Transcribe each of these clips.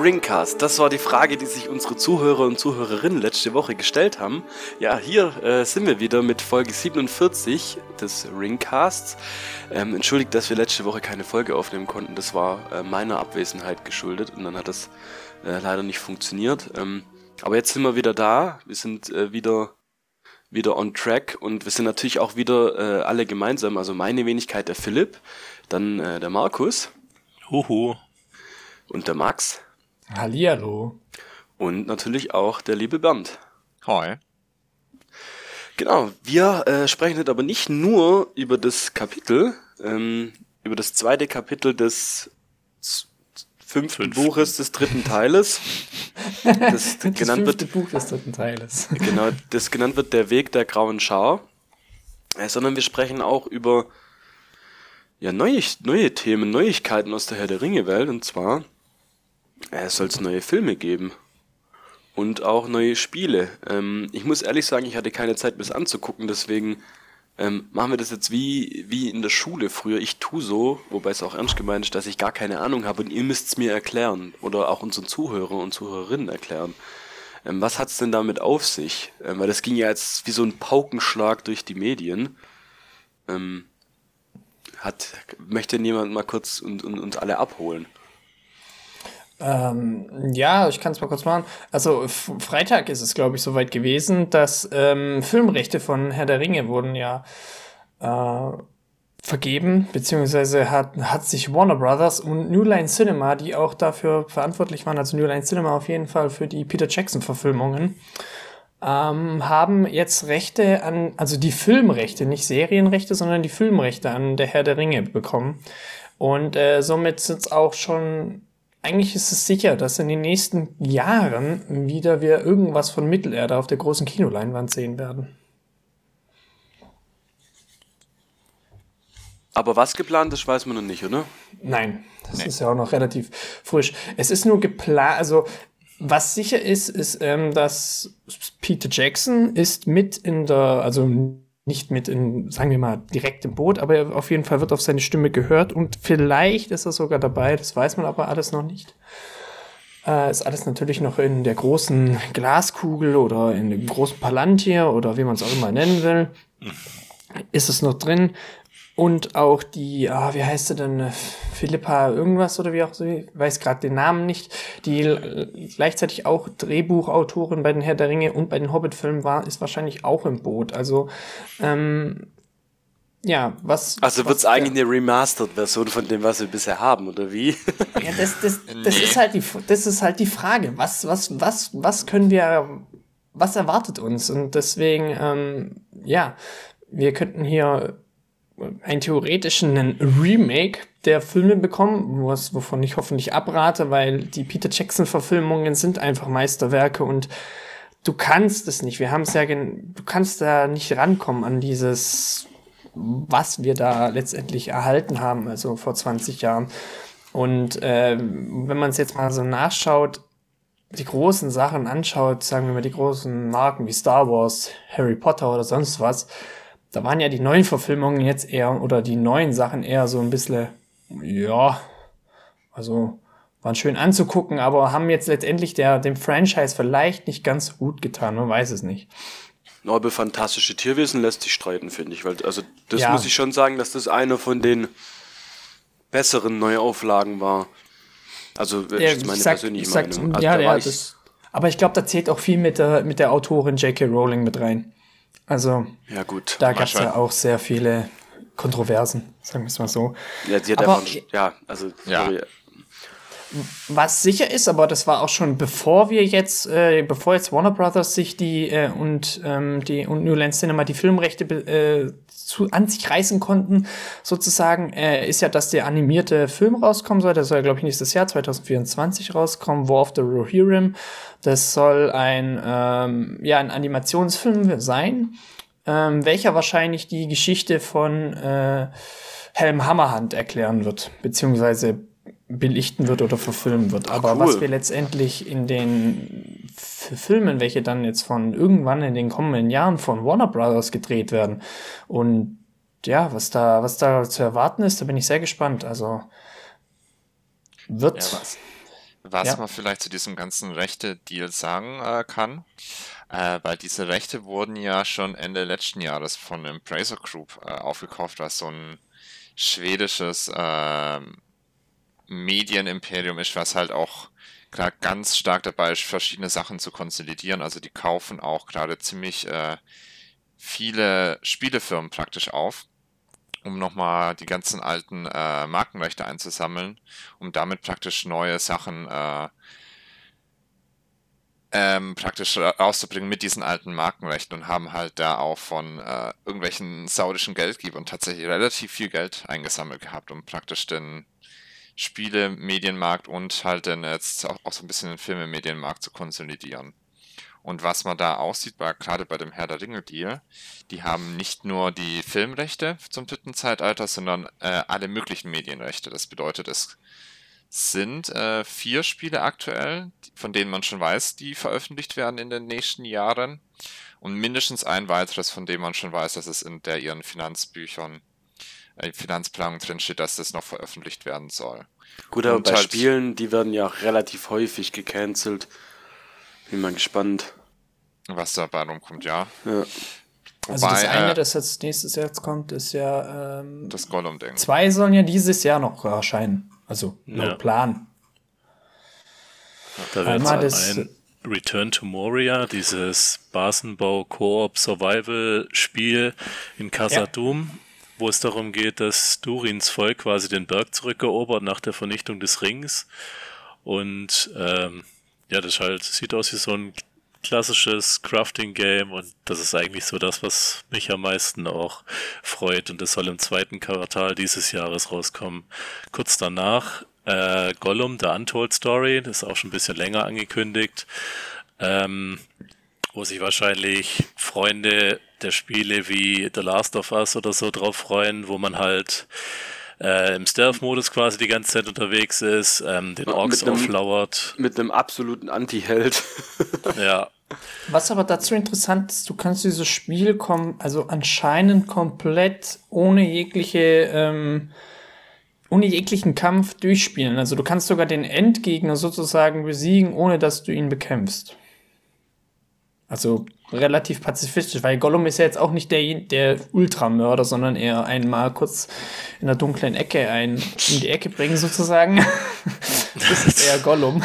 Ringcast, das war die Frage, die sich unsere Zuhörer und Zuhörerinnen letzte Woche gestellt haben. Ja, hier äh, sind wir wieder mit Folge 47 des Ringcasts. Ähm, entschuldigt, dass wir letzte Woche keine Folge aufnehmen konnten. Das war äh, meiner Abwesenheit geschuldet und dann hat das äh, leider nicht funktioniert. Ähm, aber jetzt sind wir wieder da. Wir sind äh, wieder wieder on track und wir sind natürlich auch wieder äh, alle gemeinsam. Also meine Wenigkeit der Philipp, dann äh, der Markus. Huhu. Und der Max. Hallihallo. Und natürlich auch der liebe Bernd. Hi. Genau, wir äh, sprechen heute aber nicht nur über das Kapitel, ähm, über das zweite Kapitel des fünften Fünf. Buches des dritten Teiles. Das, das genannt wird, Buch des dritten Teiles. Genau, das genannt wird Der Weg der grauen Schar. Äh, sondern wir sprechen auch über ja, neue, neue Themen, Neuigkeiten aus der Herr der Ringe-Welt. Und zwar äh, soll es neue Filme geben. Und auch neue Spiele. Ähm, ich muss ehrlich sagen, ich hatte keine Zeit, bis anzugucken, deswegen ähm, machen wir das jetzt wie, wie in der Schule früher. Ich tu so, wobei es auch ernst gemeint ist, dass ich gar keine Ahnung habe und ihr müsst es mir erklären oder auch unseren Zuhörer und Zuhörerinnen erklären. Ähm, was hat's denn damit auf sich? Ähm, weil das ging ja jetzt wie so ein Paukenschlag durch die Medien. Ähm, hat, möchte jemand mal kurz und, und, uns alle abholen? Ähm, ja, ich kann es mal kurz machen. Also Freitag ist es, glaube ich, soweit gewesen, dass ähm, Filmrechte von Herr der Ringe wurden ja äh, vergeben, beziehungsweise hat, hat sich Warner Brothers und New Line Cinema, die auch dafür verantwortlich waren, also New Line Cinema auf jeden Fall für die Peter Jackson-Verfilmungen, ähm, haben jetzt Rechte an, also die Filmrechte, nicht Serienrechte, sondern die Filmrechte an der Herr der Ringe bekommen. Und äh, somit sind es auch schon, eigentlich ist es sicher, dass in den nächsten Jahren wieder wir irgendwas von Mittelerde auf der großen Kinoleinwand sehen werden. Aber was geplant ist, weiß man noch nicht, oder? Nein, das nee. ist ja auch noch relativ frisch. Es ist nur geplant, also was sicher ist, ist, ähm, dass Peter Jackson ist mit in der, also nicht mit in, sagen wir mal, direkt im Boot, aber auf jeden Fall wird auf seine Stimme gehört und vielleicht ist er sogar dabei, das weiß man aber alles noch nicht. Äh, ist alles natürlich noch in der großen Glaskugel oder in dem großen Palantir oder wie man es auch immer nennen will. Mhm. Ist es noch drin? Und auch die, ah, wie heißt sie denn, Philippa irgendwas oder wie auch so, ich weiß gerade den Namen nicht, die gleichzeitig auch Drehbuchautorin bei den Herr der Ringe und bei den Hobbit-Filmen war, ist wahrscheinlich auch im Boot. Also, ähm, ja, was. Also wird es eigentlich eine Remastered-Version von dem, was wir bisher haben, oder wie? Ja, das, das, das, nee. ist halt die, das ist halt die Frage. Was, was, was, was können wir, was erwartet uns? Und deswegen, ähm, ja, wir könnten hier einen theoretischen Remake der Filme bekommen, was, wovon ich hoffentlich abrate, weil die Peter Jackson-Verfilmungen sind einfach Meisterwerke und du kannst es nicht. Wir haben es ja, du kannst da nicht rankommen an dieses, was wir da letztendlich erhalten haben, also vor 20 Jahren. Und äh, wenn man es jetzt mal so nachschaut, die großen Sachen anschaut, sagen wir mal die großen Marken wie Star Wars, Harry Potter oder sonst was, da waren ja die neuen Verfilmungen jetzt eher, oder die neuen Sachen eher so ein bisschen, ja, also waren schön anzugucken, aber haben jetzt letztendlich der, dem Franchise vielleicht nicht ganz gut getan, man weiß es nicht. Aber fantastische Tierwesen lässt sich streiten, finde ich, weil, also, das ja. muss ich schon sagen, dass das eine von den besseren Neuauflagen war. Also, das ja, ist meine sag, persönliche Meinung. Also, ja, ja, das, aber ich glaube, da zählt auch viel mit der, mit der Autorin J.K. Rowling mit rein. Also, ja, gut. da gab es ja auch sehr viele Kontroversen, sagen wir es mal so. Ja, sie hat aber, einfach, ja, also, ja. Sorry. Was sicher ist, aber das war auch schon bevor wir jetzt, äh, bevor jetzt Warner Brothers sich die äh, und ähm, die und New Line Cinema die Filmrechte äh, zu, an sich reißen konnten, sozusagen, äh, ist ja, dass der animierte Film rauskommen soll. Der soll, glaube ich, nächstes Jahr 2024 rauskommen, War of the Rohirrim. Das soll ein, ähm, ja, ein Animationsfilm sein, ähm, welcher wahrscheinlich die Geschichte von äh, Helm Hammerhand erklären wird, beziehungsweise belichten wird oder verfilmen wird. Aber cool. was wir letztendlich in den Filmen, welche dann jetzt von irgendwann in den kommenden Jahren von Warner Brothers gedreht werden und ja, was da, was da zu erwarten ist, da bin ich sehr gespannt. Also wird ja, was, Was ja. man vielleicht zu diesem ganzen Rechte-Deal sagen äh, kann, äh, weil diese Rechte wurden ja schon Ende letzten Jahres von Embracer Group äh, aufgekauft, was so ein schwedisches ähm, Medienimperium ist, was halt auch gerade ganz stark dabei ist, verschiedene Sachen zu konsolidieren. Also die kaufen auch gerade ziemlich äh, viele Spielefirmen praktisch auf, um nochmal die ganzen alten äh, Markenrechte einzusammeln, um damit praktisch neue Sachen äh, ähm, praktisch rauszubringen mit diesen alten Markenrechten und haben halt da auch von äh, irgendwelchen saudischen Geldgebern tatsächlich relativ viel Geld eingesammelt gehabt, um praktisch den Spiele-Medienmarkt und halt dann jetzt auch, auch so ein bisschen den Filme-Medienmarkt zu konsolidieren. Und was man da aussieht, war gerade bei dem Herr der Ringe-Deal, die haben nicht nur die Filmrechte zum dritten Zeitalter, sondern äh, alle möglichen Medienrechte. Das bedeutet, es sind äh, vier Spiele aktuell, von denen man schon weiß, die veröffentlicht werden in den nächsten Jahren. Und mindestens ein weiteres, von dem man schon weiß, dass es in der ihren Finanzbüchern Finanzplanung drinsteht, dass das noch veröffentlicht werden soll. Gut, aber Und bei halt Spielen, die werden ja auch relativ häufig gecancelt. Bin mal gespannt. Was dabei rumkommt, ja. ja. Also Wobei, das eine, äh, das jetzt nächstes Jahr kommt, ist ja ähm, das Gollum-Ding. Zwei sollen ja dieses Jahr noch erscheinen. Also ja. Plan. Da wird ein Return to Moria, dieses Basenbau Koop Survival Spiel in Casadum. Ja wo es darum geht, dass Durins Volk quasi den Berg zurückerobert nach der Vernichtung des Rings. Und ähm, ja, das halt sieht aus wie so ein klassisches Crafting-Game und das ist eigentlich so das, was mich am meisten auch freut. Und das soll im zweiten Quartal dieses Jahres rauskommen. Kurz danach äh, Gollum, The Untold Story, das ist auch schon ein bisschen länger angekündigt. Ähm, wo sich wahrscheinlich Freunde der Spiele wie The Last of Us oder so drauf freuen, wo man halt äh, im Stealth-Modus quasi die ganze Zeit unterwegs ist, ähm, den Orks auflauert. Mit einem absoluten Anti-Held. ja. Was aber dazu interessant ist, du kannst dieses Spiel kommen, also anscheinend komplett ohne jegliche, ähm, ohne jeglichen Kampf durchspielen. Also du kannst sogar den Endgegner sozusagen besiegen, ohne dass du ihn bekämpfst. Also relativ pazifistisch, weil Gollum ist ja jetzt auch nicht der, der Ultramörder, sondern eher einmal kurz in der dunklen Ecke ein, in die Ecke bringen sozusagen. das ist eher Gollum.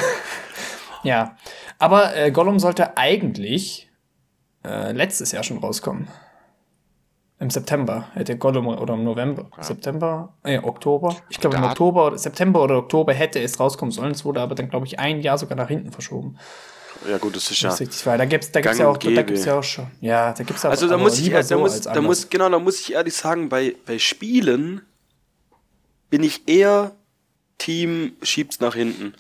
ja, aber äh, Gollum sollte eigentlich äh, letztes Jahr schon rauskommen. Im September hätte Gollum oder im November, ja. September, äh, Oktober. Ich glaube im Oktober oder September oder Oktober hätte es rauskommen sollen. Es wurde aber dann glaube ich ein Jahr sogar nach hinten verschoben. Ja gut, das ist ja. Das ist richtig, weil da gibt's, da gibt's ja auch, da gibt's ja auch schon. Ja, da gibt's aber, Also da muss ich, da so muss, da muss, genau, da muss ich ehrlich sagen, bei, bei Spielen bin ich eher Team schiebt's nach hinten.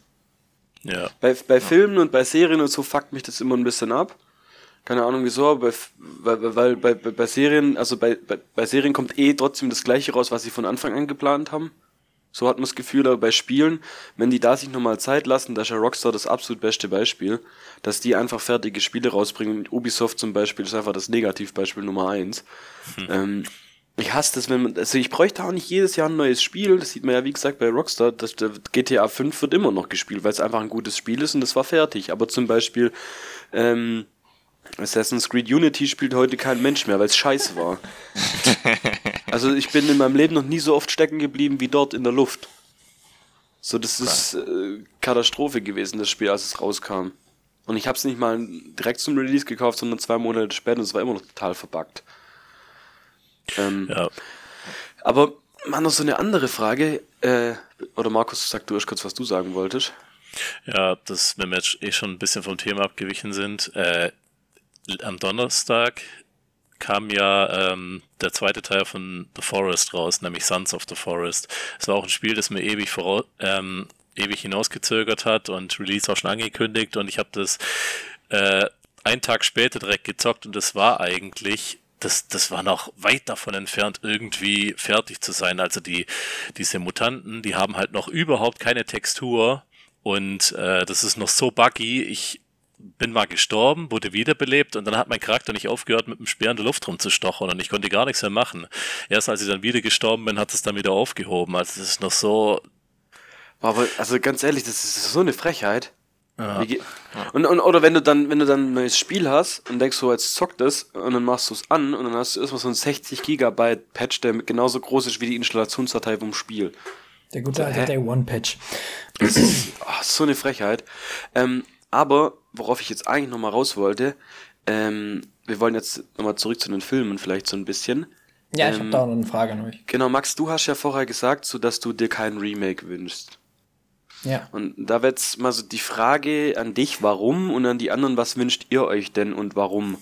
Ja. Bei, bei Filmen und bei Serien und so fuckt mich das immer ein bisschen ab. Keine Ahnung wieso, aber bei, weil, weil bei, bei, bei Serien, also bei, bei, bei Serien kommt eh trotzdem das gleiche raus, was sie von Anfang an geplant haben. So hat man das Gefühl, aber bei Spielen, wenn die da sich nochmal Zeit lassen, da ist ja Rockstar das absolut beste Beispiel, dass die einfach fertige Spiele rausbringen. Ubisoft zum Beispiel ist einfach das Negativbeispiel Nummer eins. Hm. Ähm, ich hasse das, wenn man, also ich bräuchte auch nicht jedes Jahr ein neues Spiel. Das sieht man ja, wie gesagt, bei Rockstar. Das, das GTA 5 wird immer noch gespielt, weil es einfach ein gutes Spiel ist und das war fertig. Aber zum Beispiel, ähm, Assassin's Creed Unity spielt heute kein Mensch mehr, weil es scheiße war. also ich bin in meinem Leben noch nie so oft stecken geblieben wie dort in der Luft. So, das ist äh, Katastrophe gewesen, das Spiel, als es rauskam. Und ich habe es nicht mal direkt zum Release gekauft, sondern zwei Monate später und es war immer noch total verbuggt. Ähm, ja. Aber mal noch so eine andere Frage. Äh, oder Markus, sag du erst kurz, was du sagen wolltest. Ja, dass wenn wir jetzt eh schon ein bisschen vom Thema abgewichen sind. Äh, am Donnerstag kam ja ähm, der zweite Teil von The Forest raus, nämlich Sons of the Forest. Es war auch ein Spiel, das mir ewig, voraus, ähm, ewig hinausgezögert hat und Release auch schon angekündigt und ich habe das äh, einen Tag später direkt gezockt und das war eigentlich das, das war noch weit davon entfernt, irgendwie fertig zu sein. Also die, diese Mutanten, die haben halt noch überhaupt keine Textur und äh, das ist noch so buggy. Ich bin mal gestorben, wurde wiederbelebt und dann hat mein Charakter nicht aufgehört, mit dem Speer in der Luft rumzustochern und ich konnte gar nichts mehr machen. Erst als ich dann wieder gestorben bin, hat es dann wieder aufgehoben. Also das ist noch so Aber also ganz ehrlich, das ist so eine Frechheit. Ja. Und, und, oder wenn du dann, wenn du dann ein neues Spiel hast und denkst so, jetzt zockt es und dann machst du es an und dann hast du erstmal so ein 60 Gigabyte Patch, der genauso groß ist wie die Installationsdatei vom Spiel. Der gute alte Day One Patch. Das ist oh, so eine Frechheit. Ähm, aber worauf ich jetzt eigentlich nochmal raus wollte, ähm, wir wollen jetzt nochmal zurück zu den Filmen vielleicht so ein bisschen. Ja, ich ähm, habe da noch eine Frage an euch. Genau, Max, du hast ja vorher gesagt, so dass du dir kein Remake wünschst. Ja. Und da wird jetzt mal so die Frage an dich, warum und an die anderen, was wünscht ihr euch denn und warum?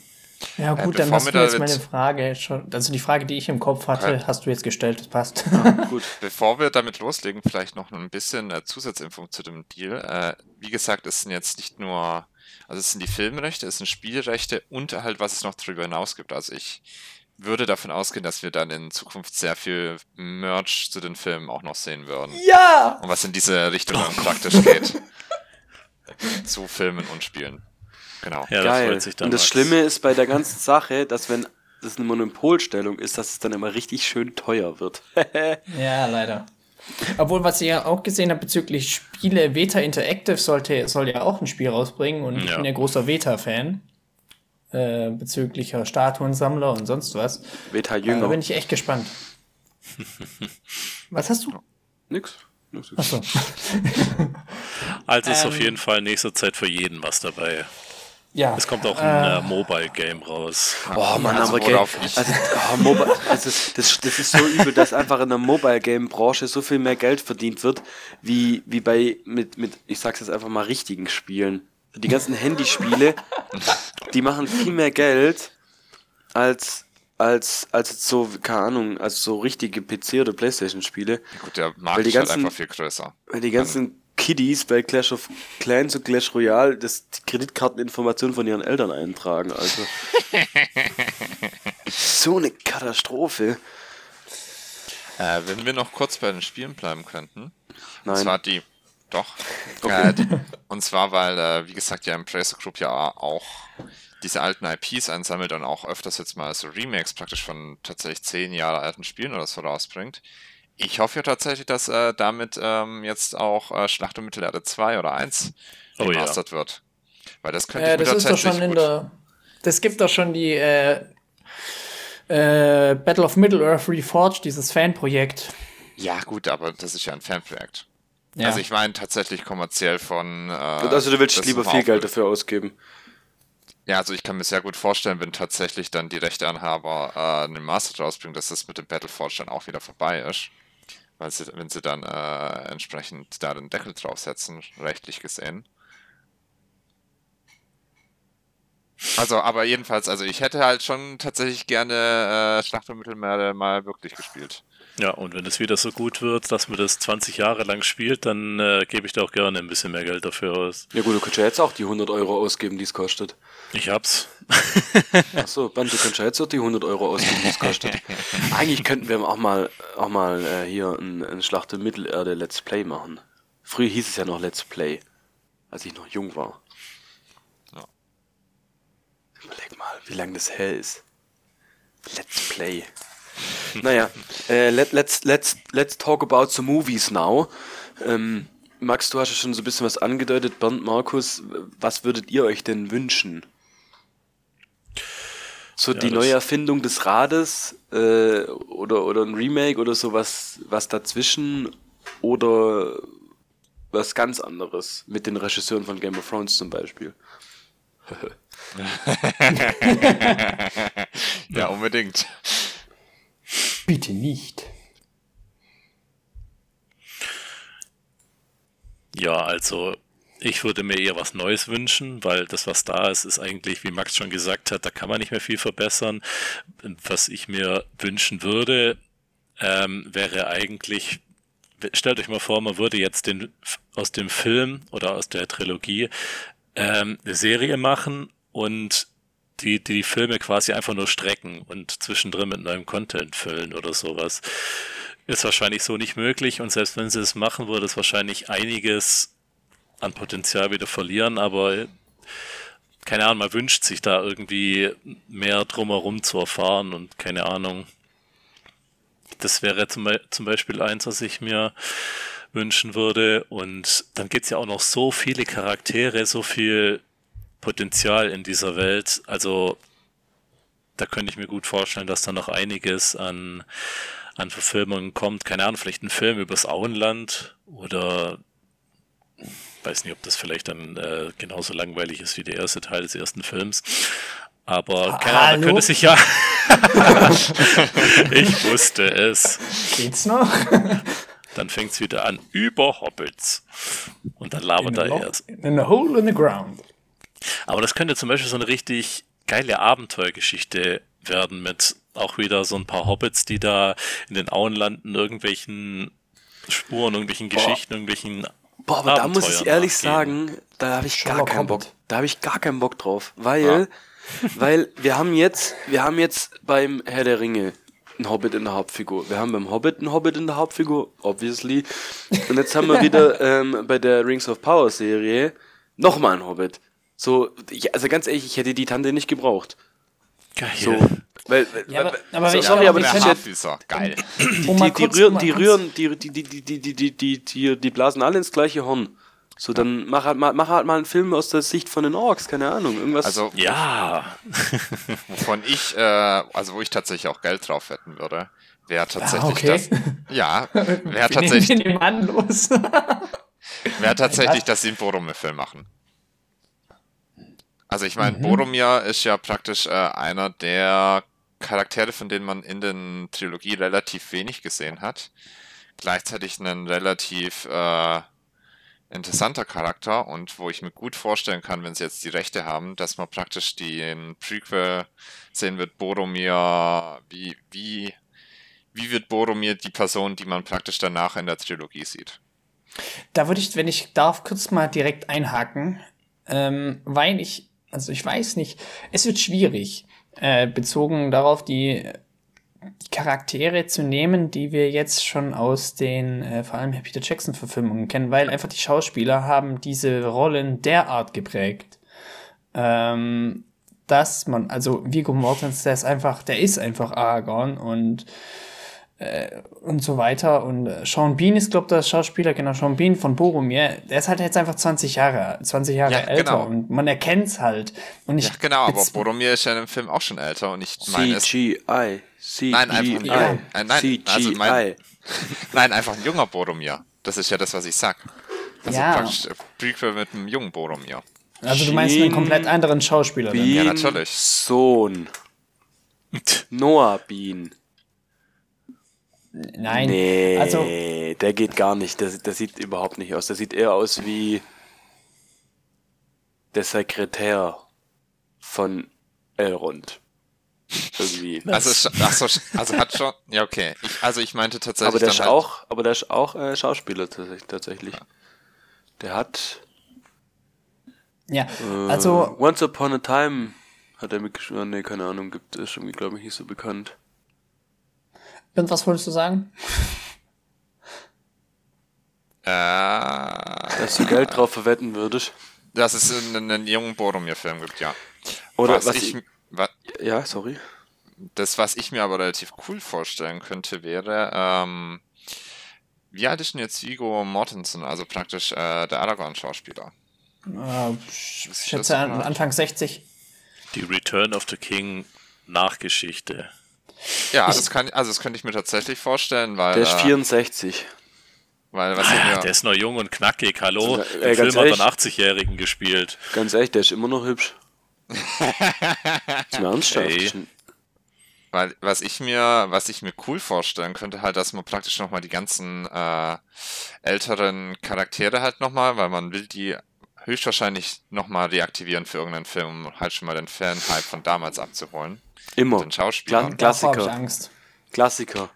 Ja gut, äh, dann hast du jetzt meine Frage schon, also die Frage, die ich im Kopf hatte, okay. hast du jetzt gestellt, das passt. Ja, gut, bevor wir damit loslegen, vielleicht noch ein bisschen äh, Zusatzinfo zu dem Deal. Äh, wie gesagt, es sind jetzt nicht nur, also es sind die Filmrechte, es sind Spielrechte und halt, was es noch darüber hinaus gibt. Also ich würde davon ausgehen, dass wir dann in Zukunft sehr viel Merch zu den Filmen auch noch sehen würden. Ja! Und was in diese Richtung praktisch geht. zu Filmen und Spielen. Genau. Ja, Geil. Das und das Schlimme ist bei der ganzen Sache, dass wenn das eine Monopolstellung ist, dass es dann immer richtig schön teuer wird. ja, leider. Obwohl, was ich ja auch gesehen habe bezüglich Spiele, Veta Interactive sollte, soll ja auch ein Spiel rausbringen und ja. ich bin ja großer Veta-Fan. Äh, bezüglich Statuensammler und sonst was. Veta Jünger. Da bin ich echt gespannt. was hast du? Nix. Achso. also ist ähm, auf jeden Fall in nächster Zeit für jeden was dabei. Ja. Es kommt auch ein äh, äh Mobile Game raus. Oh Mann, also aber Game. Also, oh, Mobile, also das, das ist so übel, dass einfach in der Mobile Game Branche so viel mehr Geld verdient wird, wie, wie bei, mit, mit, ich sag's jetzt einfach mal, richtigen Spielen. Die ganzen Handyspiele, die machen viel mehr Geld als, als, als so, keine Ahnung, als so richtige PC- oder Playstation-Spiele. Gut, der Markt weil die ganzen, ist halt einfach viel größer. Weil die ganzen Kiddies bei Clash of Clans und Clash Royale das die Kreditkarteninformationen von ihren Eltern eintragen. Also so eine Katastrophe. Äh, wenn wir noch kurz bei den Spielen bleiben könnten. Nein. Und zwar die. Doch. Okay. Äh, die, und zwar, weil, äh, wie gesagt, ja Embracer Group ja auch diese alten IPs einsammelt und auch öfters jetzt mal so Remakes praktisch von tatsächlich zehn Jahre alten Spielen oder so rausbringt. Ich hoffe ja tatsächlich, dass äh, damit ähm, jetzt auch äh, Schlacht um Mittelerde 2 oder 1 oh, gemastert ja. wird. Weil das könnte äh, ich mir das tatsächlich ist doch schon in der. Das gibt doch schon die äh, äh, Battle of Middle-earth Reforged, dieses Fanprojekt. Ja, gut, aber das ist ja ein Fanprojekt. Ja. Also ich meine tatsächlich kommerziell von. Äh, also du willst lieber viel Geld dafür ausgeben. Ja, also ich kann mir sehr gut vorstellen, wenn tatsächlich dann die Rechteanhaber äh, einen Master rausbringen, dass das mit dem Battleforge dann auch wieder vorbei ist weil sie, wenn sie dann äh, entsprechend da den Deckel draufsetzen, rechtlich gesehen. Also, aber jedenfalls, also ich hätte halt schon tatsächlich gerne äh, Schlacht um Mittelmeer mal wirklich gespielt. Ja, und wenn es wieder so gut wird, dass man das 20 Jahre lang spielt, dann äh, gebe ich da auch gerne ein bisschen mehr Geld dafür aus. Ja gut, du könntest ja jetzt auch die 100 Euro ausgeben, die es kostet. Ich hab's. Achso, Ben, du könntest ja jetzt auch die 100 Euro ausgeben, die es kostet. Eigentlich könnten wir auch mal, auch mal äh, hier ein, ein Schlacht um Mittelerde Let's Play machen. Früher hieß es ja noch Let's Play, als ich noch jung war. Ja. Überleg mal, wie lange das her ist. Let's Play. Naja, äh, let, let's, let's, let's talk about the movies now. Ähm, Max, du hast ja schon so ein bisschen was angedeutet. Bernd, Markus, was würdet ihr euch denn wünschen? So ja, die neue Erfindung des Rades äh, oder, oder ein Remake oder sowas was dazwischen oder was ganz anderes mit den Regisseuren von Game of Thrones zum Beispiel. ja, unbedingt. Bitte nicht. Ja, also ich würde mir eher was Neues wünschen, weil das, was da ist, ist eigentlich, wie Max schon gesagt hat, da kann man nicht mehr viel verbessern. Was ich mir wünschen würde, ähm, wäre eigentlich, stellt euch mal vor, man würde jetzt den, aus dem Film oder aus der Trilogie ähm, eine Serie machen und die, die Filme quasi einfach nur strecken und zwischendrin mit neuem Content füllen oder sowas. Ist wahrscheinlich so nicht möglich und selbst wenn sie es machen, würde es wahrscheinlich einiges an Potenzial wieder verlieren, aber keine Ahnung, man wünscht sich da irgendwie mehr drumherum zu erfahren und keine Ahnung. Das wäre zum, zum Beispiel eins, was ich mir wünschen würde. Und dann gibt es ja auch noch so viele Charaktere, so viel Potenzial in dieser Welt. Also da könnte ich mir gut vorstellen, dass da noch einiges an, an Verfilmungen kommt. Keine Ahnung, vielleicht ein Film übers Auenland oder weiß nicht, ob das vielleicht dann äh, genauso langweilig ist wie der erste Teil des ersten Films. Aber keine Ahnung, könnte sich ja. ich wusste es. Geht's noch? dann fängt es wieder an über Hobbits. Und dann labert er erst. In a hole in the ground. Aber das könnte zum Beispiel so eine richtig geile Abenteuergeschichte werden mit auch wieder so ein paar Hobbits, die da in den Auenlanden irgendwelchen Spuren, irgendwelchen Geschichten, Boah. irgendwelchen Boah, aber da muss ich ehrlich nachgehen. sagen, da habe ich gar keinen Bock. Da habe ich gar keinen Bock drauf, weil, ja. weil wir haben jetzt, wir haben jetzt beim Herr der Ringe einen Hobbit in der Hauptfigur. Wir haben beim Hobbit einen Hobbit in der Hauptfigur, obviously. Und jetzt haben wir wieder ähm, bei der Rings of Power Serie nochmal einen Hobbit. So, ich, also ganz ehrlich, ich hätte die Tante nicht gebraucht. Geil. So, weil, ja, aber, aber so, sorry, aber der Haarfüßer, geil. Um die, die, rühren, die rühren, die, die, die, die, die, die, die, die, die blasen alle ins gleiche Horn. So, dann mach halt, mal, mach halt mal einen Film aus der Sicht von den Orks, keine Ahnung, irgendwas. Also, ja. Wovon ich, äh, also wo ich tatsächlich auch Geld drauf wetten würde, wäre tatsächlich ah, okay. das. Ja, wäre tatsächlich. wäre tatsächlich, dass sie einen Boromir-Film machen. Also ich meine, mhm. Boromir ist ja praktisch äh, einer der Charaktere, von denen man in den Trilogie relativ wenig gesehen hat. Gleichzeitig ein relativ äh, interessanter Charakter und wo ich mir gut vorstellen kann, wenn sie jetzt die Rechte haben, dass man praktisch den Prequel sehen wird, Boromir, wie, wie, wie wird Boromir die Person, die man praktisch danach in der Trilogie sieht. Da würde ich, wenn ich darf, kurz mal direkt einhaken, ähm, weil ich also ich weiß nicht. Es wird schwierig, äh, bezogen darauf, die, die Charaktere zu nehmen, die wir jetzt schon aus den äh, vor allem Peter Jackson-Verfilmungen kennen, weil einfach die Schauspieler haben diese Rollen derart geprägt. Ähm, dass man, also Viggo Mortensen, der ist einfach, der ist einfach Aragorn und äh, und so weiter. Und äh, Sean Bean ist, glaube ich, der Schauspieler, genau, Sean Bean von Boromir, der ist halt jetzt einfach 20 Jahre, 20 Jahre ja, älter genau. und man erkennt es halt. Und ich, ja, genau, aber Boromir ist ja im Film auch schon älter und ich meine CGI. CGI. Nein, einfach ja. nein, nein, CGI. Also mein, nein, einfach ein junger Boromir. Das ist ja das, was ich sag. Also ja. praktisch Prequel mit einem jungen Boromir. Also du meinst einen komplett anderen Schauspieler? Bean ja, natürlich. Sohn. Noah Bean. Nein. Nee, also, der geht gar nicht. Der, der sieht überhaupt nicht aus. Der sieht eher aus wie der Sekretär von Elrond. Irgendwie. Also, so, also hat schon. Ja, okay. Ich, also ich meinte tatsächlich. Aber der ist halt, auch, aber der ist auch äh, Schauspieler tatsächlich. Der hat. Ja, äh, also. Once Upon a Time hat er mitgeschrieben. Nee, keine Ahnung, gibt es irgendwie, glaube ich, nicht so bekannt. Und was wolltest du sagen? Äh, Dass du Geld drauf verwetten würdest. Dass es einen, einen jungen Boromir-Film gibt, ja. Oder was, was ich, ich wa Ja, sorry. Das, was ich mir aber relativ cool vorstellen könnte, wäre, ähm, wie alt ist denn jetzt Viggo Mortensen, also praktisch äh, der Aragorn-Schauspieler? Äh, ich schätze Anfang 60. Die Return of the King Nachgeschichte. Ja, ich, das kann, also das könnte ich mir tatsächlich vorstellen, weil. Der ist 64. Äh, weil, was ah, der ist noch jung und knackig, hallo. Also, der Film hat einen 80-Jährigen gespielt. Ganz ehrlich, der ist immer noch hübsch. ist mir ernsthaft. Weil, was ich mir, was ich mir cool vorstellen könnte, halt, dass man praktisch nochmal die ganzen äh, älteren Charaktere halt nochmal, weil man will die höchstwahrscheinlich nochmal reaktivieren für irgendeinen Film, um halt schon mal den Fan-Hype von damals abzuholen. Immer. Den Schauspieler. Kla Klassiker. Angst. Klassiker.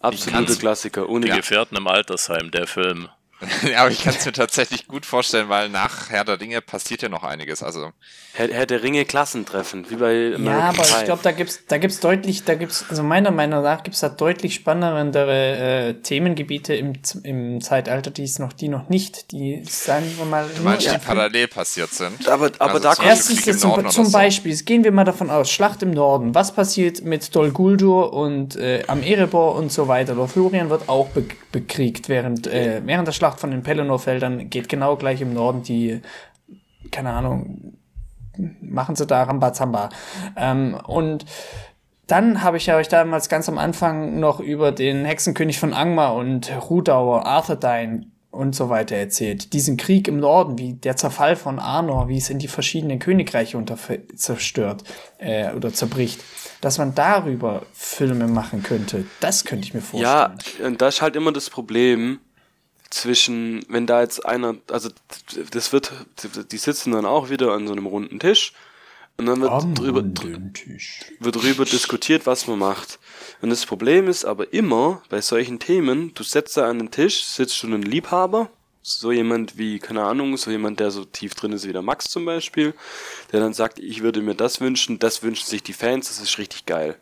Absolute Klassiker. Ohne ja. Gefährten im Altersheim, der Film. ja, aber ich kann es mir tatsächlich gut vorstellen, weil nach Herr der Ringe passiert ja noch einiges. Also Herr, Herr der Ringe Klassentreffen, wie bei American Ja, aber Pie. ich glaube, da gibt's, da gibt's deutlich, da gibt's, also meiner Meinung nach gibt's da deutlich spannendere äh, Themengebiete im, im Zeitalter, die es noch, die noch nicht, die sagen wir mal. Du meinst, die parallel passiert sind. Aber, aber also da kommt Erstens zum, zum so. Beispiel, gehen wir mal davon aus, Schlacht im Norden. Was passiert mit Dol Guldur und äh, am Erebor und so weiter? Lothlorien wird auch be bekriegt während, äh, während der Schlacht von den Pelennor-Feldern geht genau gleich im Norden die, keine Ahnung, machen sie da Rambazamba. Ähm, und dann habe ich ja euch damals ganz am Anfang noch über den Hexenkönig von Angmar und Rudauer, Arthedain und so weiter erzählt. Diesen Krieg im Norden, wie der Zerfall von Arnor, wie es in die verschiedenen Königreiche unter zerstört äh, oder zerbricht. Dass man darüber Filme machen könnte, das könnte ich mir vorstellen. Ja, und das ist halt immer das Problem, zwischen, wenn da jetzt einer, also das wird, die sitzen dann auch wieder an so einem runden Tisch und dann wird drüber, wird drüber diskutiert, was man macht. Und das Problem ist aber immer bei solchen Themen, du setzt da an den Tisch, sitzt schon ein Liebhaber, so jemand wie, keine Ahnung, so jemand, der so tief drin ist wie der Max zum Beispiel, der dann sagt, ich würde mir das wünschen, das wünschen sich die Fans, das ist richtig geil.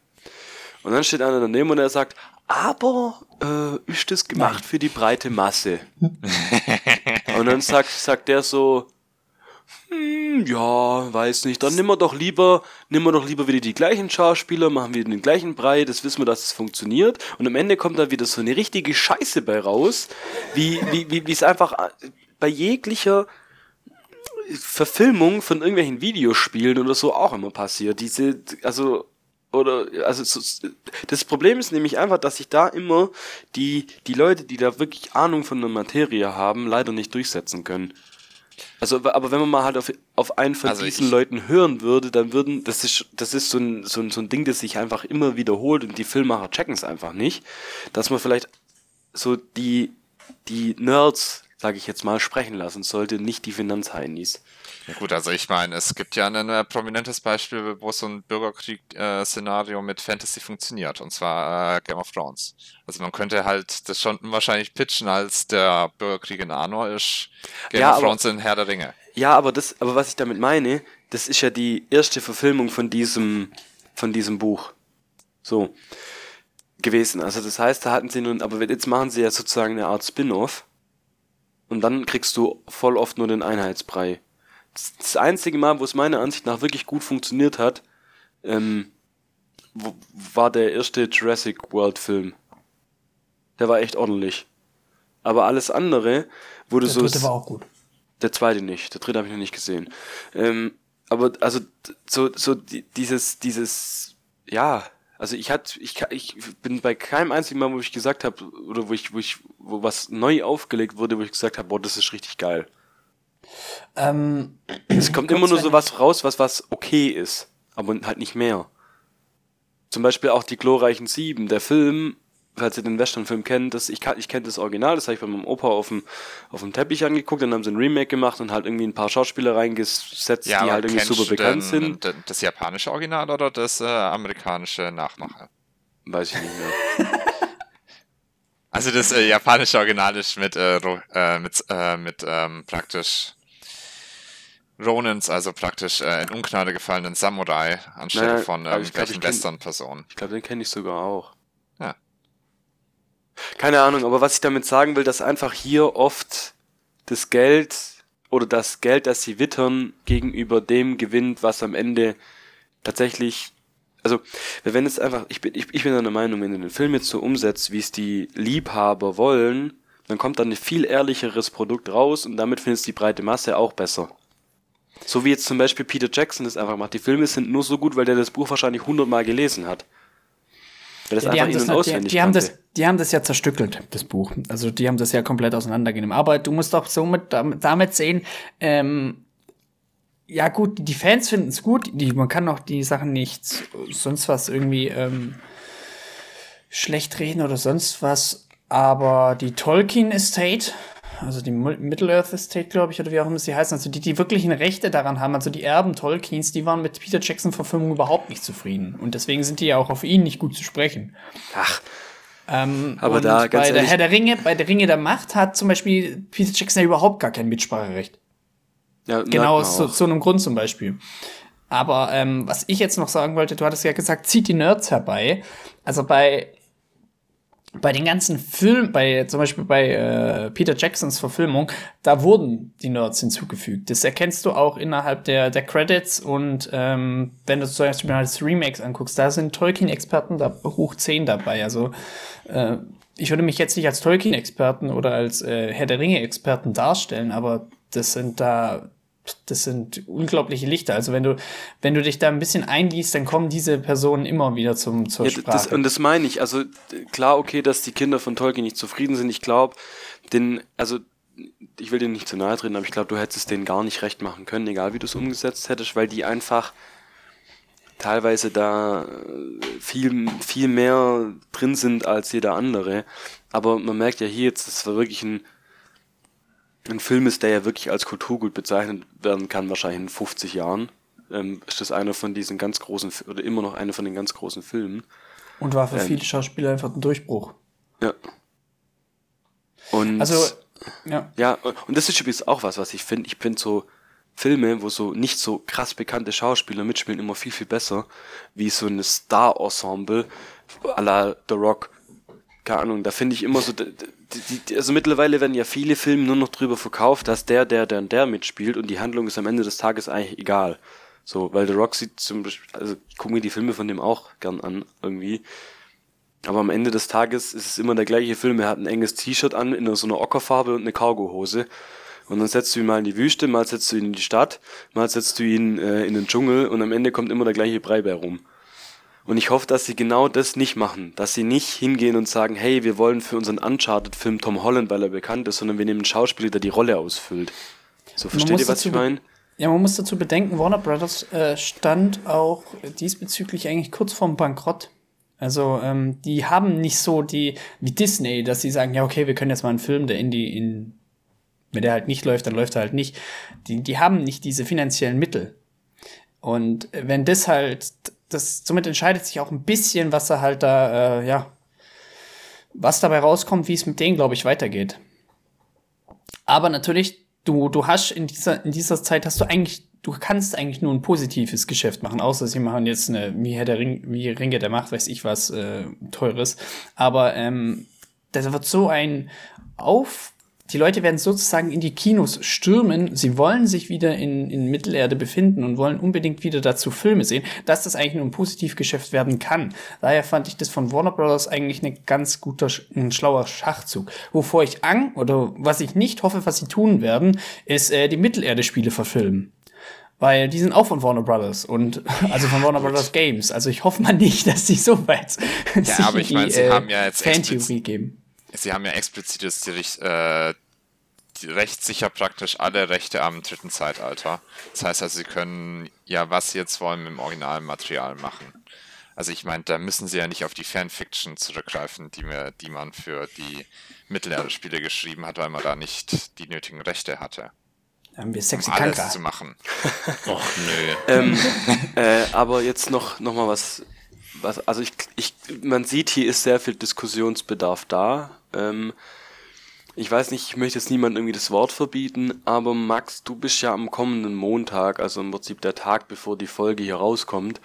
Und dann steht einer daneben und er sagt, aber äh, ist das gemacht Nein. für die breite Masse? und dann sagt, sagt der so, hm, ja, weiß nicht, dann nimm wir doch lieber, nimm wir doch lieber wieder die gleichen Schauspieler, machen wir den gleichen Brei, das wissen wir, dass es funktioniert. Und am Ende kommt da wieder so eine richtige Scheiße bei raus, wie, wie, wie, wie es einfach bei jeglicher Verfilmung von irgendwelchen Videospielen oder so auch immer passiert. Diese, also, oder also das Problem ist nämlich einfach, dass sich da immer die die Leute, die da wirklich Ahnung von der Materie haben, leider nicht durchsetzen können. Also, aber wenn man mal halt auf, auf einen von also diesen Leuten hören würde, dann würden, das ist, das ist so ein, so, ein, so ein Ding, das sich einfach immer wiederholt und die Filmmacher checken es einfach nicht, dass man vielleicht so die, die Nerds, sage ich jetzt mal, sprechen lassen sollte, nicht die Finanzheinis. Ja gut, also ich meine, es gibt ja ein äh, prominentes Beispiel, wo so ein Bürgerkrieg-Szenario äh, mit Fantasy funktioniert, und zwar äh, Game of Thrones. Also man könnte halt das schon wahrscheinlich pitchen, als der Bürgerkrieg in Arnor ist Game ja, of Thrones in Herr der Ringe. Ja, aber das, aber was ich damit meine, das ist ja die erste Verfilmung von diesem, von diesem Buch. So. Gewesen. Also das heißt, da hatten sie nun, aber jetzt machen sie ja sozusagen eine Art Spin-off. Und dann kriegst du voll oft nur den Einheitsbrei das einzige Mal, wo es meiner Ansicht nach wirklich gut funktioniert hat, ähm, war der erste Jurassic World Film. Der war echt ordentlich. Aber alles andere wurde so. Der dritte war auch gut. Der zweite nicht. Der dritte habe ich noch nicht gesehen. Ähm, aber also so so dieses dieses ja also ich hatte ich ich bin bei keinem einzigen Mal wo ich gesagt habe oder wo ich wo ich wo was neu aufgelegt wurde wo ich gesagt habe boah das ist richtig geil ähm, es kommt immer nur so was raus, was was okay ist, aber halt nicht mehr. Zum Beispiel auch die glorreichen Sieben, der Film, falls ihr den Western-Film kennt, das, ich, ich kenne das Original, das habe ich bei meinem Opa auf dem, auf dem Teppich angeguckt, dann haben sie ein Remake gemacht und halt irgendwie ein paar Schauspieler reingesetzt, ja, die halt irgendwie super bekannt den, sind. Das japanische Original oder das äh, amerikanische Nachmache? Weiß ich nicht mehr. also das äh, japanische Original ist mit, äh, äh mit, äh, mit ähm, praktisch Ronins, also praktisch äh, in Ungnade gefallenen Samurai, anstelle naja, von irgendwelchen Western-Personen. Ich glaube, den kenne ich sogar auch. Ja. Keine Ahnung, aber was ich damit sagen will, dass einfach hier oft das Geld oder das Geld, das sie wittern, gegenüber dem gewinnt, was am Ende tatsächlich also, wenn es einfach, ich bin, ich, ich bin der Meinung, wenn du den Film jetzt so umsetzt, wie es die Liebhaber wollen, dann kommt dann ein viel ehrlicheres Produkt raus und damit findest die breite Masse auch besser. So wie jetzt zum Beispiel Peter Jackson das einfach macht. Die Filme sind nur so gut, weil der das Buch wahrscheinlich hundertmal gelesen hat. Weil das ja, die, haben das, die, die, haben das, die haben das ja zerstückelt, das Buch. Also die haben das ja komplett auseinandergenommen. Aber du musst doch somit damit sehen, ähm, ja gut, die Fans finden es gut, die, man kann auch die Sachen nicht sonst was irgendwie ähm, schlecht reden oder sonst was. Aber die Tolkien Estate also die Middle-earth Estate, glaube ich, oder wie auch immer sie heißen, also die, die wirklichen Rechte daran haben, also die Erben Tolkiens, die waren mit Peter Jackson-Verfilmung überhaupt nicht zufrieden. Und deswegen sind die ja auch auf ihn nicht gut zu sprechen. Ach. Ähm, aber da ganz bei der Herr der Ringe, bei der Ringe der Macht hat zum Beispiel Peter Jackson ja überhaupt gar kein Mitspracherecht. Ja, genau aus so, so einem Grund zum Beispiel. Aber ähm, was ich jetzt noch sagen wollte, du hattest ja gesagt, zieht die Nerds herbei. Also bei bei den ganzen Filmen, bei zum Beispiel bei äh, Peter Jacksons Verfilmung, da wurden die Nerds hinzugefügt. Das erkennst du auch innerhalb der, der Credits und ähm, wenn du zum Beispiel mal das Remakes anguckst, da sind Tolkien-Experten da hoch 10 dabei. Also äh, ich würde mich jetzt nicht als Tolkien-Experten oder als äh, Herr der Ringe-Experten darstellen, aber das sind da das sind unglaubliche Lichter. Also wenn du, wenn du dich da ein bisschen einliest, dann kommen diese Personen immer wieder zum, zur ja, Sprache. Das, und das meine ich. Also klar, okay, dass die Kinder von Tolkien nicht zufrieden sind. Ich glaube, den, also ich will denen nicht zu nahe treten, aber ich glaube, du hättest es denen gar nicht recht machen können, egal wie du es umgesetzt hättest, weil die einfach teilweise da viel, viel mehr drin sind als jeder andere. Aber man merkt ja hier jetzt, das war wirklich ein ein Film ist, der ja wirklich als Kulturgut bezeichnet werden kann, wahrscheinlich in 50 Jahren, ähm, ist das einer von diesen ganz großen, oder immer noch einer von den ganz großen Filmen. Und war für ähm, viele Schauspieler einfach ein Durchbruch. Ja. Und, also, ja. Ja, und das ist übrigens auch was, was ich finde. Ich finde so Filme, wo so nicht so krass bekannte Schauspieler mitspielen, immer viel, viel besser, wie so ein Star-Ensemble à la The Rock. Keine Ahnung, da finde ich immer so, die, die, also mittlerweile werden ja viele Filme nur noch drüber verkauft, dass der, der, der und der mitspielt und die Handlung ist am Ende des Tages eigentlich egal. So, weil The Rock sieht zum Beispiel, also ich gucke mir die Filme von dem auch gern an, irgendwie. Aber am Ende des Tages ist es immer der gleiche Film. Er hat ein enges T-Shirt an, in so einer Ockerfarbe und eine Cargohose. Und dann setzt du ihn mal in die Wüste, mal setzt du ihn in die Stadt, mal setzt du ihn äh, in den Dschungel und am Ende kommt immer der gleiche Brei bei rum. Und ich hoffe, dass sie genau das nicht machen. Dass sie nicht hingehen und sagen, hey, wir wollen für unseren Uncharted-Film Tom Holland, weil er bekannt ist, sondern wir nehmen einen Schauspieler, der die Rolle ausfüllt. So, versteht ihr, was ich meine? Ja, man muss dazu bedenken, Warner Brothers äh, stand auch diesbezüglich eigentlich kurz vorm Bankrott. Also ähm, die haben nicht so die wie Disney, dass sie sagen, ja okay, wir können jetzt mal einen Film, der in die in wenn der halt nicht läuft, dann läuft er halt nicht. Die die haben nicht diese finanziellen Mittel. Und wenn das halt das, somit entscheidet sich auch ein bisschen, was er halt da, äh, ja, was dabei rauskommt, wie es mit denen, glaube ich, weitergeht. Aber natürlich, du, du hast in dieser, in dieser Zeit hast du eigentlich, du kannst eigentlich nur ein positives Geschäft machen, außer sie machen jetzt eine, wie Herr der Ring, wie Ringe der Macht, weiß ich was, äh, teures. Aber, ähm, das wird so ein Auf, die Leute werden sozusagen in die Kinos stürmen. Sie wollen sich wieder in, in Mittelerde befinden und wollen unbedingt wieder dazu Filme sehen, dass das eigentlich nur ein Positivgeschäft werden kann. Daher fand ich das von Warner Brothers eigentlich ein ganz guter, ein schlauer Schachzug. Wovor ich Ang oder was ich nicht hoffe, was sie tun werden, ist äh, die Mittelerde-Spiele verfilmen. Weil die sind auch von Warner Brothers und also von Warner Brothers Games. Also ich hoffe mal nicht, dass sie so weit ja, aber ich meine, sie äh, haben ja jetzt Fantheorie geben sie haben ja explizit das äh, Recht sicher praktisch alle Rechte am dritten Zeitalter. Das heißt also, sie können ja, was sie jetzt wollen, mit dem Originalmaterial machen. Also ich meine, da müssen sie ja nicht auf die Fanfiction zurückgreifen, die, mir, die man für die Mittelerde-Spiele geschrieben hat, weil man da nicht die nötigen Rechte hatte. Haben wir sexy um alles Kanker. zu machen. Och nö. ähm, äh, aber jetzt noch, noch mal was, was also ich, ich, man sieht, hier ist sehr viel Diskussionsbedarf da. Ähm, ich weiß nicht, ich möchte jetzt niemandem irgendwie das Wort verbieten, aber Max, du bist ja am kommenden Montag, also im Prinzip der Tag, bevor die Folge hier rauskommt,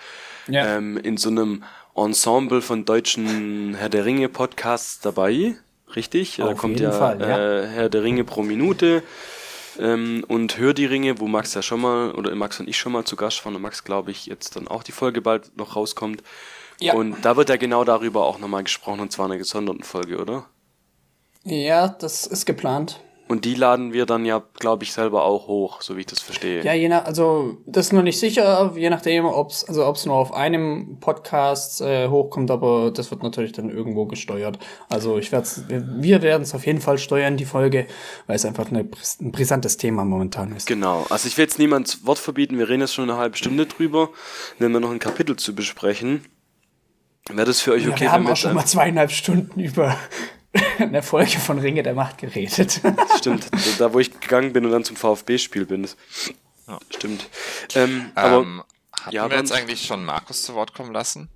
ja. ähm, in so einem Ensemble von deutschen Herr der Ringe Podcasts dabei, richtig? Auf da kommt ja, Fall, ja. Äh, Herr der Ringe pro Minute ähm, und Hör die Ringe, wo Max ja schon mal, oder Max und ich schon mal zu Gast waren und Max, glaube ich, jetzt dann auch die Folge bald noch rauskommt. Ja. Und da wird ja genau darüber auch nochmal gesprochen, und zwar in einer gesonderten Folge, oder? Ja, das ist geplant. Und die laden wir dann ja, glaube ich, selber auch hoch, so wie ich das verstehe. Ja, je nach, also das ist noch nicht sicher, je nachdem, ob es also ob's nur auf einem Podcast äh, hochkommt, aber das wird natürlich dann irgendwo gesteuert. Also ich werde wir werden es auf jeden Fall steuern, die Folge, weil es einfach eine, ein brisantes Thema momentan ist. Genau, also ich will jetzt niemands Wort verbieten, wir reden jetzt schon eine halbe Stunde drüber, wenn wir noch ein Kapitel zu besprechen. Wäre das für euch okay? Ja, wir haben auch schon mal zweieinhalb Stunden über eine Folge von Ringe der Macht geredet. Stimmt, da wo ich gegangen bin und dann zum VfB-Spiel bin. Ja. Stimmt. Ähm, aber ähm, hatten ja, wir jetzt eigentlich schon Markus zu Wort kommen lassen?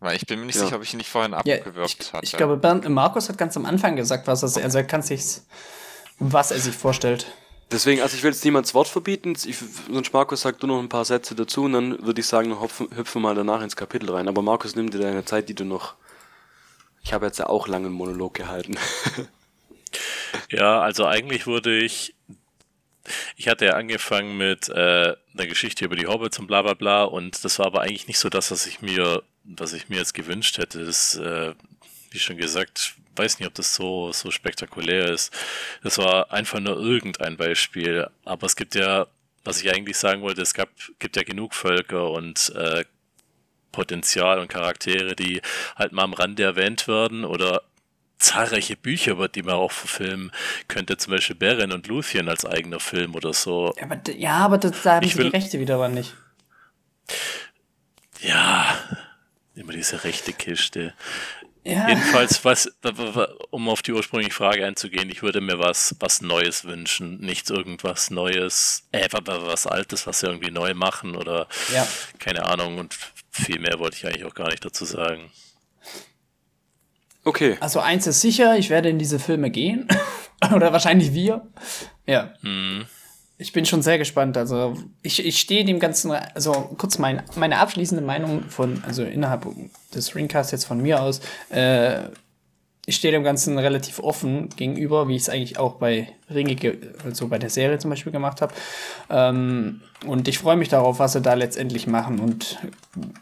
Weil ich bin mir nicht ja. sicher, ob ich ihn nicht vorhin abgewürgt ja, ich, hatte. Ich glaube, Bernd, Markus hat ganz am Anfang gesagt, was er, also er kann sich, was er sich vorstellt. Deswegen, also ich will jetzt niemands Wort verbieten. Ich, sonst Markus sagt du noch ein paar Sätze dazu und dann würde ich sagen, hüpfen, hüpfen mal danach ins Kapitel rein. Aber Markus, nimm dir deine Zeit, die du noch. Ich habe jetzt ja auch lange einen Monolog gehalten. ja, also eigentlich wurde ich. Ich hatte ja angefangen mit äh, einer Geschichte über die Hobbits und bla bla bla und das war aber eigentlich nicht so das, was ich mir, was ich mir jetzt gewünscht hätte. Das, äh, wie schon gesagt, weiß nicht, ob das so, so spektakulär ist. Das war einfach nur irgendein Beispiel. Aber es gibt ja, was ich eigentlich sagen wollte, es gab, gibt ja genug Völker und äh, Potenzial und Charaktere, die halt mal am Rande erwähnt werden oder zahlreiche Bücher, über die man auch verfilmen könnte, zum Beispiel Beren und Luthien als eigener Film oder so. Ja, aber, ja, aber das, da haben die Rechte wieder aber nicht. Ja, immer diese rechte Kiste. Ja. Jedenfalls, was, um auf die ursprüngliche Frage einzugehen, ich würde mir was, was Neues wünschen, nicht irgendwas Neues, äh, was Altes, was sie irgendwie neu machen oder ja. keine Ahnung und viel mehr wollte ich eigentlich auch gar nicht dazu sagen. Okay. Also eins ist sicher, ich werde in diese Filme gehen. oder wahrscheinlich wir. Ja. Mhm. Ich bin schon sehr gespannt. Also ich, ich stehe dem Ganzen, also kurz mein, meine abschließende Meinung von, also innerhalb des Ringcasts jetzt von mir aus, äh, ich stehe dem Ganzen relativ offen gegenüber, wie ich es eigentlich auch bei Ringe, also bei der Serie zum Beispiel gemacht habe. Ähm, und ich freue mich darauf, was sie da letztendlich machen. Und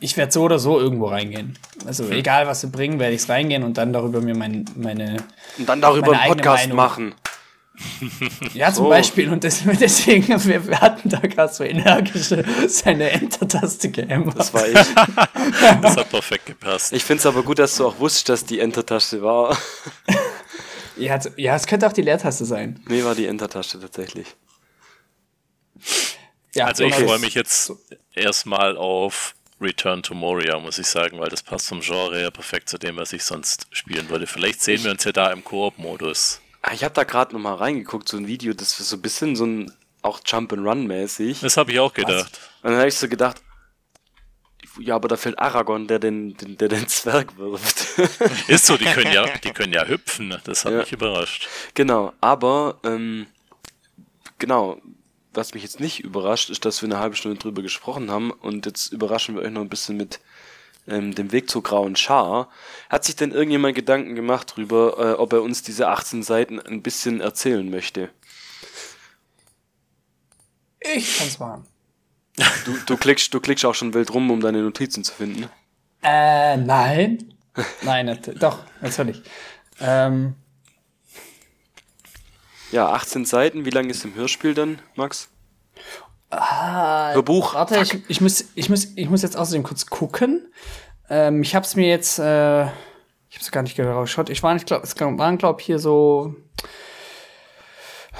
ich werde so oder so irgendwo reingehen. Also egal, was sie bringen, werde ich es reingehen und dann darüber mir mein, meine. Und dann darüber einen Podcast Meinung, machen. Ja, zum so. Beispiel. Und deswegen, wir, wir hatten da gerade so energische seine Enter-Taste gehämmert. Das war ich. das hat perfekt gepasst. Ich finde es aber gut, dass du auch wusstest, dass die Enter-Taste war. ja, ja, es könnte auch die Leertaste sein. Nee, war die Enter-Taste tatsächlich. Ja, also ich freue mich jetzt erstmal auf Return to Moria, muss ich sagen, weil das passt vom Genre ja perfekt zu dem, was ich sonst spielen würde. Vielleicht sehen wir uns ja da im Koop-Modus. Ah, ich habe da gerade noch mal reingeguckt, so ein Video, das ist so ein bisschen so ein auch Jump and Run mäßig. Das habe ich auch gedacht. Und dann habe ich so gedacht, ja, aber da fehlt Aragorn, der den, den, der den Zwerg wirft. Ist so, die können ja, die können ja hüpfen. Das hat ja. mich überrascht. Genau, aber ähm, genau, was mich jetzt nicht überrascht, ist, dass wir eine halbe Stunde drüber gesprochen haben und jetzt überraschen wir euch noch ein bisschen mit ähm, dem Weg zur grauen Schar. Hat sich denn irgendjemand Gedanken gemacht darüber, äh, ob er uns diese 18 Seiten ein bisschen erzählen möchte? Ich kann's machen. Du, du, klickst, du klickst auch schon wild rum, um deine Notizen zu finden. Äh, nein. nein, doch, natürlich. Ähm. Ja, 18 Seiten. Wie lang ist im Hörspiel dann, Max? Ah, Hörbuch. Warte, ich, ich, muss, ich, muss, ich muss jetzt außerdem kurz gucken. Ähm, ich habe es mir jetzt, äh, ich habe es gar nicht genau geschaut. Ich war nicht, glaub, es waren glaube ich hier so,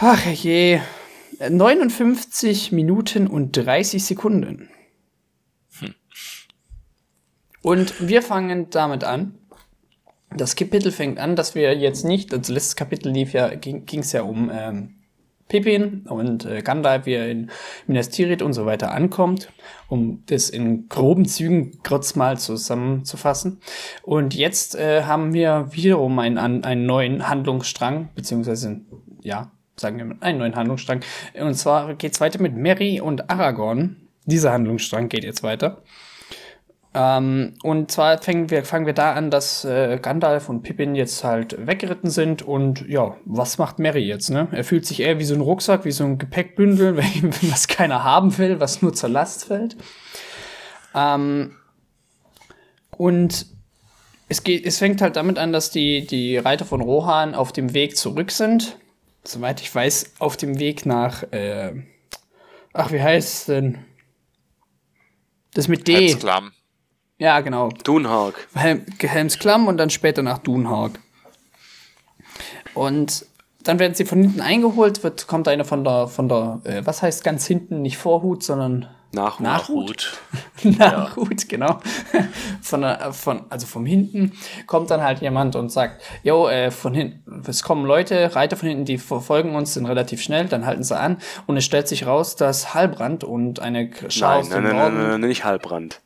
ach je, 59 Minuten und 30 Sekunden. Hm. Und wir fangen damit an. Das Kapitel fängt an, dass wir jetzt nicht, also letztes Kapitel lief ja, ging es ja um ähm, Pippin und äh, Gandalf, wie er in Minas Tirith und so weiter ankommt, um das in groben Zügen kurz mal zusammenzufassen. Und jetzt äh, haben wir wiederum einen, einen neuen Handlungsstrang, beziehungsweise, ja, sagen wir mal, einen neuen Handlungsstrang. Und zwar geht's weiter mit Mary und Aragorn. Dieser Handlungsstrang geht jetzt weiter. Ähm, und zwar fangen wir, fangen wir da an, dass äh, Gandalf und Pippin jetzt halt weggeritten sind und ja, was macht Mary jetzt, ne? Er fühlt sich eher wie so ein Rucksack, wie so ein Gepäckbündel, was keiner haben will, was nur zur Last fällt. Ähm, und es geht, es fängt halt damit an, dass die, die Reiter von Rohan auf dem Weg zurück sind. Soweit ich weiß, auf dem Weg nach, äh, ach, wie heißt es denn? Das mit D. Hetzklamm. Ja, genau. Dunhag. Helm, Helmsklamm und dann später nach Dunhag. Und dann werden sie von hinten eingeholt, wird, kommt einer von der, von der, äh, was heißt ganz hinten, nicht Vorhut, sondern Nachhut. Nachhut, Nachhut ja. genau. Von der, von, also vom hinten kommt dann halt jemand und sagt, jo, äh, von hinten, es kommen Leute, Reiter von hinten, die verfolgen uns, sind relativ schnell, dann halten sie an und es stellt sich raus, dass Halbrand und eine Schar nein, aus dem nein, Norden... Nein, nein, nein, nicht Halbrand.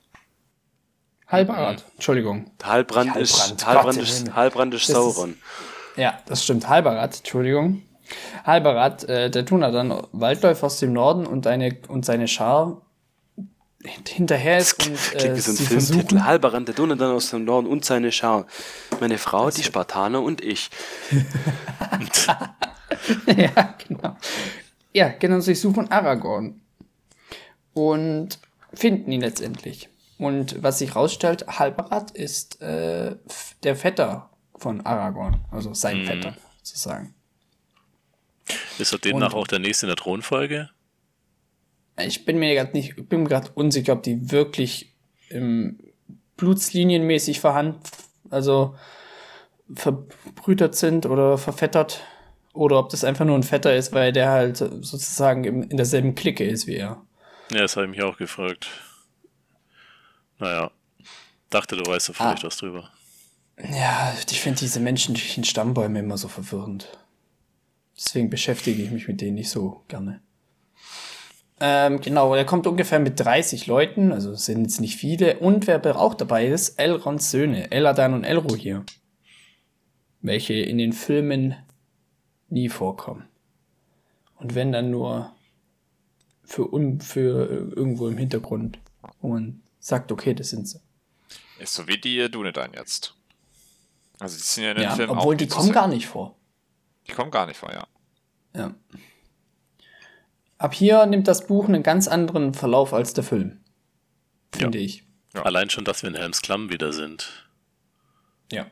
Halbrand, Entschuldigung. Halbrand, Halbrand, ist, Halbrand, ist. Halbrand ist Sauron. Ja, das stimmt. Halberrad, Entschuldigung. Halberrad, äh, der tun er dann Waldläufer aus dem Norden und, eine, und seine Schar hint- hinterher ist und Klingt äh, wie so ein sie Filmtitel. versuchen, Halbrand, der Donnerdan aus dem Norden und seine Schar. Meine Frau, die Spartaner und ich. ja, genau. Ja, genau, sie suchen Aragorn. Und finden ihn letztendlich. Und was sich rausstellt, Halberrad ist äh, der Vetter von Aragorn. Also sein Vetter, sozusagen. Ist er demnach Und- auch der nächste in der Thronfolge? Ich bin mir gerade nicht, ich bin mir gerade unsicher, ob die wirklich ähm, blutslinienmäßig vorhanden, also verbrütert sind oder verfettert. Oder ob das einfach nur ein Vetter ist, weil der halt sozusagen im, in derselben Clique ist wie er. Ja, das habe ich mich auch gefragt. Naja. Dachte, du weißt da vielleicht was drüber. Ja, ich finde diese menschlichen Stammbäume immer so verwirrend. Deswegen beschäftige ich mich mit denen nicht so gerne. Ähm, genau, er kommt ungefähr mit 30 Leuten, also sind jetzt nicht viele. Und wer auch dabei ist, Elrons Söhne, Eladan und Elrohir. Welche in den Filmen nie vorkommen. Und wenn dann nur für, un, für irgendwo im Hintergrund, wo man sagt, okay, das sind sie. Ist so wie die Dunedain jetzt. Also die sind ja in den Ja, Filmen obwohl auch die kommen gar nicht vor. Die kommen gar nicht vor, ja. Ja. Ab hier nimmt das Buch einen ganz anderen Verlauf als der Film. Finde ich. Ja. Allein schon, dass wir in Helms Klamm wieder sind. Ja.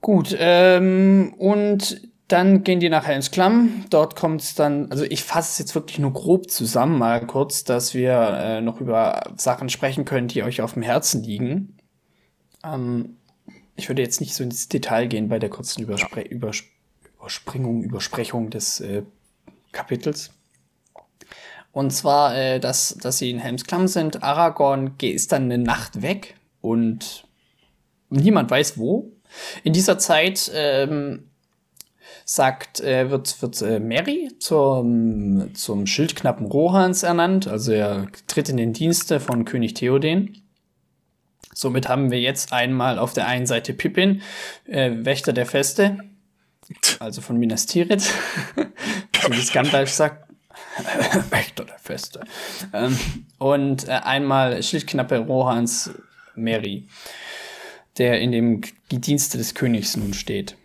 Gut, ähm, und dann gehen die nachher ins Klamm. Dort kommt es dann, also ich fasse es jetzt wirklich nur grob zusammen, mal kurz, dass wir äh, noch über Sachen sprechen können, die euch auf dem Herzen liegen. Ähm, ich würde jetzt nicht so ins Detail gehen bei der kurzen Überspre Übers Überspringung, Übersprechung des äh, Kapitels. Und zwar, äh, dass, dass sie in Helms Klamm sind. Aragorn ist dann eine Nacht weg und niemand weiß wo. In dieser Zeit ähm, sagt, äh, wird, wird äh, Mary zum, zum Schildknappen Rohans ernannt. Also er tritt in den Dienste von König Theoden. Somit haben wir jetzt einmal auf der einen Seite Pippin, äh, Wächter der Feste, also von Minas Tirith, wie es Gandalf sagt. Wächter der Feste. Ähm, und äh, einmal Schildknappe Rohans Mary, der in dem Dienste des Königs nun steht.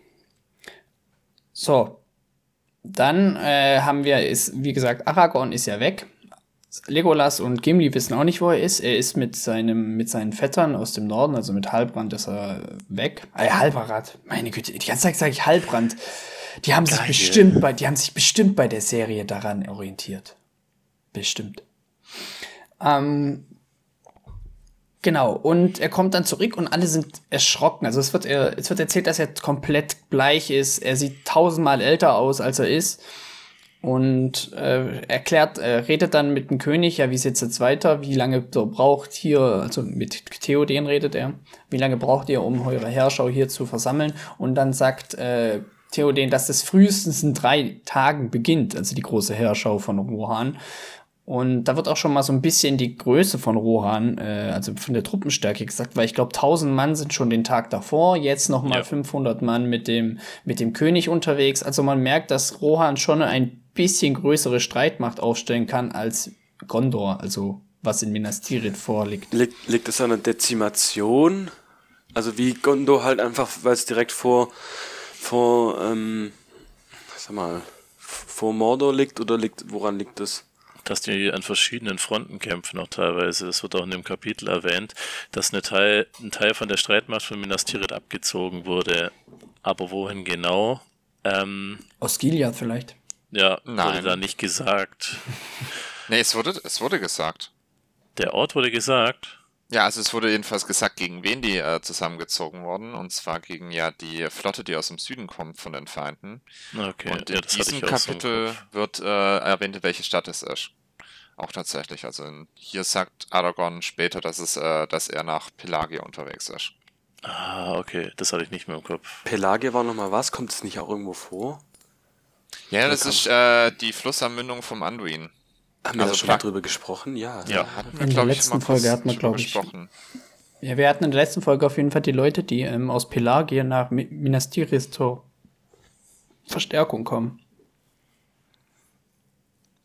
So, dann äh, haben wir, ist, wie gesagt, Aragorn ist ja weg. Legolas und Gimli wissen auch nicht, wo er ist. Er ist mit seinem, mit seinen Vettern aus dem Norden, also mit Halbrand, ist er weg. Äh, Halbrand, meine Güte, die ganze Zeit sage ich Halbrand. Die haben sich bestimmt bei, die haben sich bestimmt bei der Serie daran orientiert. Bestimmt. Ähm, genau, und er kommt dann zurück und alle sind erschrocken. Also es wird, er, es wird erzählt, dass er komplett bleich ist. Er sieht tausendmal älter aus, als er ist. Und äh, erklärt, äh, redet dann mit dem König, ja, wie es jetzt weiter, wie lange so braucht hier, also mit Theoden redet er, wie lange braucht ihr, um eure Herrschau hier zu versammeln? Und dann sagt äh, Theoden, dass das frühestens in drei Tagen beginnt, also die große Herrschau von Rohan. Und da wird auch schon mal so ein bisschen die Größe von Rohan, äh, also von der Truppenstärke gesagt, weil ich glaube, 1000 Mann sind schon den Tag davor, jetzt noch mal Ja. 500 Mann mit dem, mit dem König unterwegs. Also man merkt, dass Rohan schon ein bisschen größere Streitmacht aufstellen kann als Gondor, also was in Minas Tirith vorliegt. Liegt, liegt es an der Dezimation? Also wie Gondor halt einfach, weil es direkt vor, vor, ähm, sag mal, vor Mordor liegt oder liegt, woran liegt es? Dass die an verschiedenen Fronten kämpfen auch teilweise. Es wird auch in dem Kapitel erwähnt, dass eine Teil, ein Teil von der Streitmacht von Minas Tirith abgezogen wurde. Aber wohin genau? Ähm, Aus Gilead vielleicht. ja, wurde Nein. da nicht gesagt. Nee, es wurde, es wurde gesagt. Der Ort wurde gesagt. Ja, also es wurde jedenfalls gesagt, gegen wen die äh, zusammengezogen wurden. Und zwar gegen ja die Flotte, die aus dem Süden kommt von den Feinden. Okay, und in ja, das hatte diesem ich auch so im Kapitel Kopf. wird äh, erwähnt, welche Stadt es ist. Auch tatsächlich. Also in, hier sagt Aragorn später, dass es, äh, dass er nach Pelagia unterwegs ist. Ah, okay, das hatte ich nicht mehr im Kopf. Pelagia war nochmal was? Kommt es nicht auch irgendwo vor? Ja, das ist äh, die Flussanmündung vom Anduin. Haben also wir schon mal drüber gesprochen? Ja. ja. Wir, in der letzten Folge hatten wir, glaube ich. Ja, wir hatten in der letzten Folge auf jeden Fall die Leute, die ähm, aus Pelagien nach Minas Tirith zur Verstärkung kommen.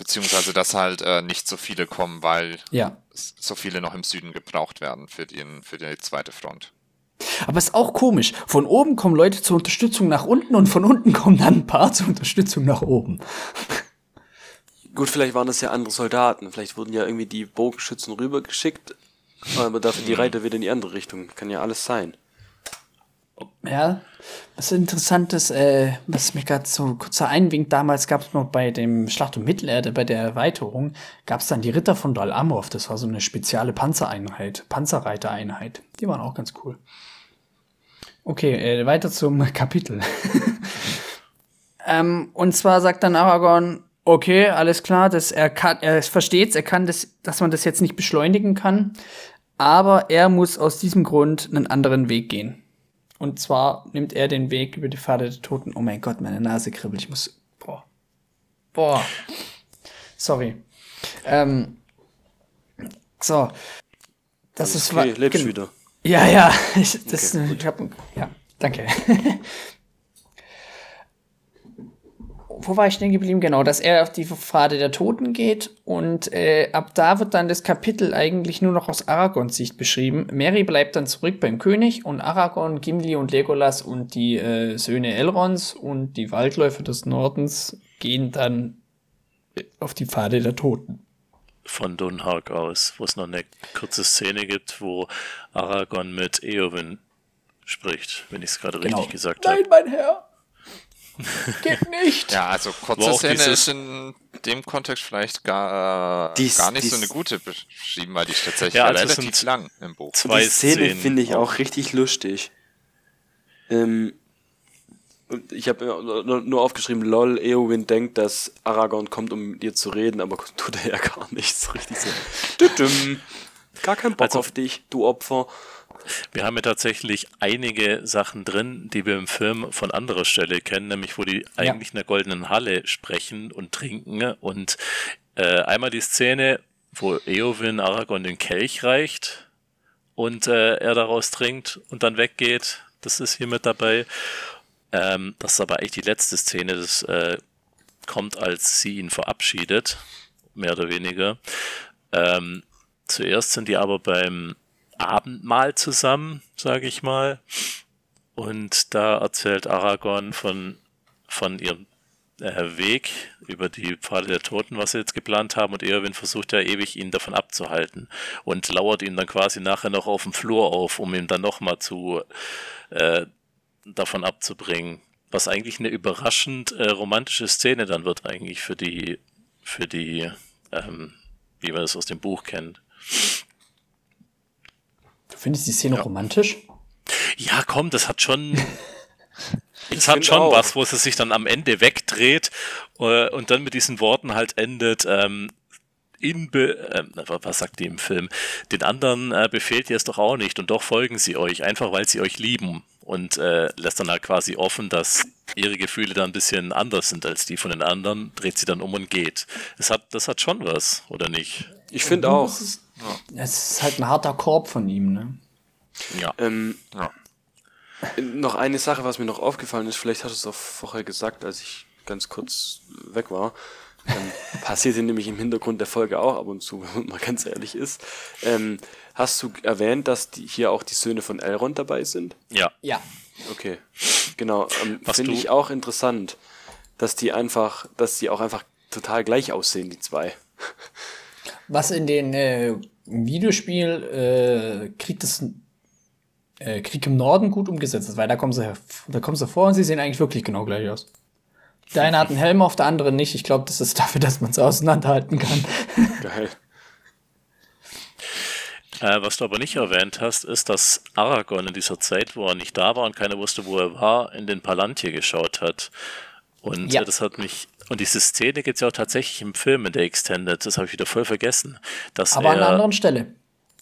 Beziehungsweise, dass halt äh, nicht so viele kommen, weil ja. so viele noch im Süden gebraucht werden für, den, für die zweite Front. Aber es ist auch komisch. Von oben kommen Leute zur Unterstützung nach unten und von unten kommen dann ein paar zur Unterstützung nach oben. Gut, vielleicht waren das ja andere Soldaten. Vielleicht wurden ja irgendwie die Bogenschützen rübergeschickt, aber dafür die Reiter wieder in die andere Richtung. Kann ja alles sein. Ja, was interessant ist, äh, was mir gerade so kurzer einwinkt, damals gab es noch bei dem Schlacht um Mittelerde, bei der Erweiterung, gab es dann die Ritter von Dal Amorf. Das war so eine spezielle Panzereinheit, Panzerreitereinheit. Die waren auch ganz cool. Okay, äh, weiter zum Kapitel. ähm, und zwar sagt dann Aragorn, okay, alles klar, das, er, kann, er versteht, er kann das, dass man das jetzt nicht beschleunigen kann, aber er muss aus diesem Grund einen anderen Weg gehen. Und zwar nimmt er den Weg über die Pfade der Toten. Oh mein Gott, meine Nase kribbelt. Ich muss. Boah. Boah. Sorry. Ähm, so. Das ist okay, lebst wieder. Ja, ja. Ich, das, okay, ich hab, ja, danke. wo war ich denn geblieben? Genau, dass er auf die Pfade der Toten geht und äh, ab da wird dann das Kapitel eigentlich nur noch aus Aragons Sicht beschrieben. Mary bleibt dann zurück beim König und Aragorn, Gimli und Legolas und die äh, Söhne Elrons und die Waldläufer des Nordens gehen dann äh, auf die Pfade der Toten. Von Dunhark aus, wo es noch eine kurze Szene gibt, wo Aragorn mit Eowyn spricht, wenn ich es gerade genau. richtig gesagt habe. Nein, mein Herr! Geht nicht. Ja, also kurze Szene ist in dem Kontext vielleicht gar, dies, gar nicht dies, so eine gute beschrieben, weil die ist tatsächlich ja, also relativ lang im Buch. Zwei die Szene finde ich auch richtig lustig. Ähm, ich habe nur aufgeschrieben, lol, Eowyn denkt, dass Aragorn kommt, um mit dir zu reden, aber tut er ja gar nichts. Richtig so. Gar kein Bock also, auf dich, du Opfer. Wir haben ja tatsächlich einige Sachen drin, die wir im Film von anderer Stelle kennen, nämlich wo die eigentlich in der goldenen Halle sprechen und trinken. Und äh, einmal die Szene, wo Eowyn Aragorn den Kelch reicht und äh, er daraus trinkt und dann weggeht. Das ist hier mit dabei. Ähm, das ist aber eigentlich die letzte Szene. Das äh, kommt, als sie ihn verabschiedet, mehr oder weniger. Ähm, zuerst sind die aber beim Abendmahl zusammen, sage ich mal. Und da erzählt Aragorn von, von ihrem äh, Weg über die Pfade der Toten, was sie jetzt geplant haben. Und Eowyn versucht ja ewig, ihn davon abzuhalten. Und lauert ihn dann quasi nachher noch auf dem Flur auf, um ihn dann nochmal zu äh, davon abzubringen. Was eigentlich eine überraschend äh, romantische Szene dann wird eigentlich für die, für die, ähm, wie man es aus dem Buch kennt. Findest du die Szene ja. romantisch? Ja, komm, das hat schon. Es hat schon auch. was, wo es sich dann am Ende wegdreht äh, und dann mit diesen Worten halt endet. Ähm, in Be äh, was sagt die im Film? Den anderen äh, befehlt ihr es doch auch nicht und doch folgen sie euch, einfach weil sie euch lieben und äh, lässt dann halt quasi offen, dass ihre Gefühle dann ein bisschen anders sind als die von den anderen, dreht sie dann um und geht. Das hat, das hat schon was, oder nicht? Ich finde auch. Ja. Es ist halt ein harter Korb von ihm, ne? Ja. Ähm, ja. Noch eine Sache, was mir noch aufgefallen ist, vielleicht hast du es auch vorher gesagt, als ich ganz kurz weg war. Ähm, passiert nämlich im Hintergrund der Folge auch ab und zu, wenn man ganz ehrlich ist. Ähm, hast du erwähnt, dass die, hier auch die Söhne von Elrond dabei sind? Ja. Ja. Okay. Genau. Ähm, Finde ich auch interessant, dass die einfach, dass die auch einfach total gleich aussehen, die zwei. Was in den äh, Videospiel äh, Krieg des äh, Krieg im Norden gut umgesetzt ist, weil da kommen sie da kommen sie vor und sie sehen eigentlich wirklich genau gleich aus. Der eine hat einen Helm auf, der andere nicht. Ich glaube, das ist dafür, dass man es auseinanderhalten kann. Geil. Äh, was du aber nicht erwähnt hast, ist, dass Aragorn in dieser Zeit, wo er nicht da war und keiner wusste, wo er war, in den Palantir geschaut hat. Und ja. das hat mich und diese Szene gibt es ja auch tatsächlich im Film in der Extended, das habe ich wieder voll vergessen. Dass Aber er, an einer anderen Stelle.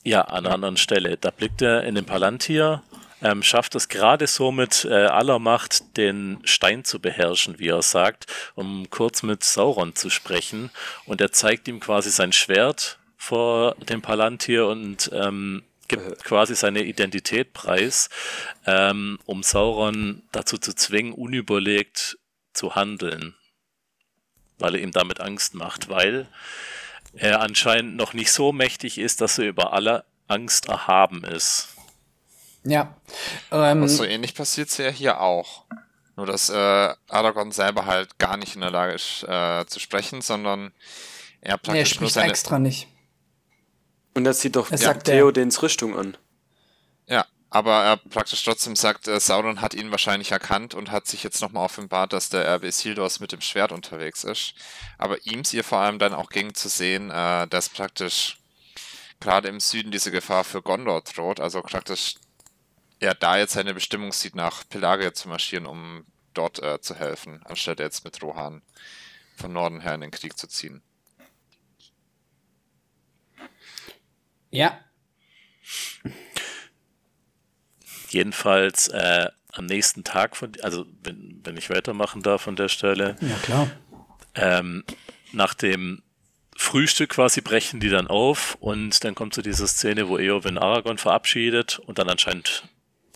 Ja, an einer anderen Stelle. Da blickt er in den Palantir ähm, schafft es gerade so mit äh, aller Macht, den Stein zu beherrschen, wie er sagt, um kurz mit Sauron zu sprechen. Und er zeigt ihm quasi sein Schwert vor dem Palantir und ähm, gibt äh. quasi seine Identität preis, ähm, um Sauron dazu zu zwingen, unüberlegt zu handeln, weil er ihm damit Angst macht, weil er anscheinend noch nicht so mächtig ist, dass er über alle Angst erhaben ist. Ja. Ähm, Was so ähnlich passiert es ja hier auch. Nur, dass äh, Aragorn selber halt gar nicht in der Lage ist äh, zu sprechen, sondern er praktisch nee, er spricht nur seine, extra nicht. Und das sieht doch ja, Theodens Rüstung an. Aber er praktisch trotzdem sagt, äh, Sauron hat ihn wahrscheinlich erkannt und hat sich jetzt nochmal offenbart, dass der RB Sildors mit dem Schwert unterwegs ist. Aber ihm ihr vor allem dann auch ging zu sehen, äh, dass praktisch gerade im Süden diese Gefahr für Gondor droht. Also praktisch er da jetzt seine Bestimmung sieht, nach Pelagia zu marschieren, um dort äh, zu helfen, anstatt jetzt mit Rohan von Norden her in den Krieg zu ziehen. Ja. Jedenfalls äh, am nächsten Tag von, also wenn, wenn ich weitermachen darf an der Stelle. Ja, klar. Ähm, nach dem Frühstück quasi brechen die dann auf und dann kommt zu so dieser Szene, wo Eowyn Aragorn verabschiedet und dann anscheinend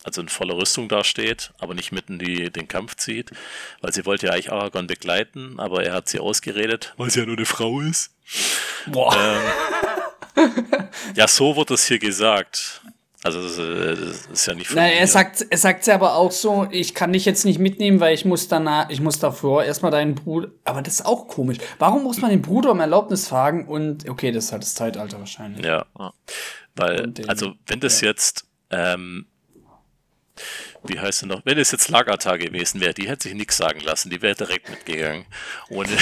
also in voller Rüstung dasteht, aber nicht mitten die, den Kampf zieht, weil sie wollte ja eigentlich Aragorn begleiten, aber er hat sie ausgeredet, weil sie ja nur eine Frau ist. Boah. Ähm, ja, so wird es hier gesagt. Also das, das ist ja nicht von Nein, er sagt er sagt ja aber auch so, ich kann dich jetzt nicht mitnehmen, weil ich muss danach, ich muss davor erstmal deinen Bruder, aber das ist auch komisch. Warum muss man den Bruder um Erlaubnis fragen und okay, das ist halt das Zeitalter wahrscheinlich. Ja, weil den, also wenn das ja. jetzt ähm, wie heißt sie noch? Wenn es jetzt Lagata gewesen wäre, die hätte sich nichts sagen lassen, die wäre direkt mitgegangen. Ohne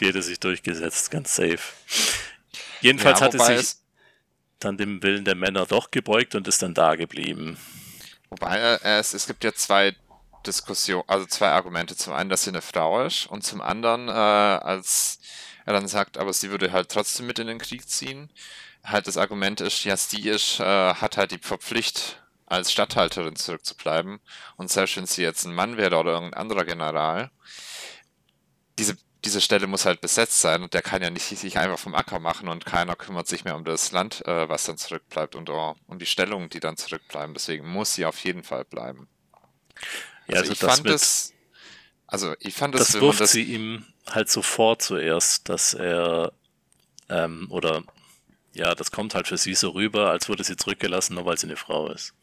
die hätte sich durchgesetzt, ganz safe. Jedenfalls ja, hatte sich dann dem Willen der Männer doch gebeugt und ist dann da geblieben. Wobei äh, es, es gibt ja zwei Diskussionen, also zwei Argumente. Zum einen, dass sie eine Frau ist und zum anderen, äh, als er dann sagt, aber sie würde halt trotzdem mit in den Krieg ziehen, halt das Argument ist, ja, sie ist, äh, hat halt die Verpflicht, als Statthalterin zurückzubleiben. Und selbst wenn sie jetzt ein Mann wäre oder irgendein anderer General, diese, diese Stelle muss halt besetzt sein und der kann ja nicht sich einfach vom Acker machen und keiner kümmert sich mehr um das Land, äh, was dann zurückbleibt und uh, um die Stellungen, die dann zurückbleiben. Deswegen muss sie auf jeden Fall bleiben. Ja, also, also ich fand es, also ich fand es, das wirft das, sie ihm halt so vor zuerst, dass er ähm, oder ja, das kommt halt für sie so rüber, als wurde sie zurückgelassen, nur weil sie eine Frau ist.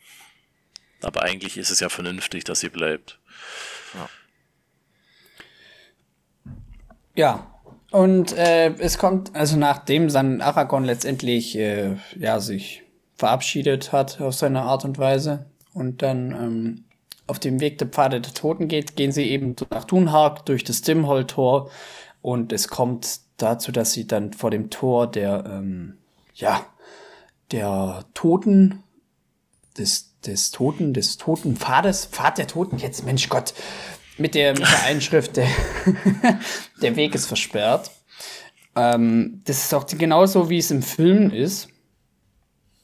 Aber eigentlich ist es ja vernünftig, dass sie bleibt. Ja. Ja, und äh, es kommt, also nachdem dann Aragorn letztendlich äh, ja, sich verabschiedet hat auf seine Art und Weise und dann ähm, auf dem Weg der Pfade der Toten geht, gehen sie eben nach Dunhark durch das Dimhol-Tor und es kommt dazu, dass sie dann vor dem Tor der ähm, ja, der Toten, des, des Toten, des Toten Pfades, Pfad der Toten, jetzt Mensch Gott, mit der, mit der Einschrift, der, der Weg ist versperrt. Ähm, das ist auch genauso, wie es im Film ist.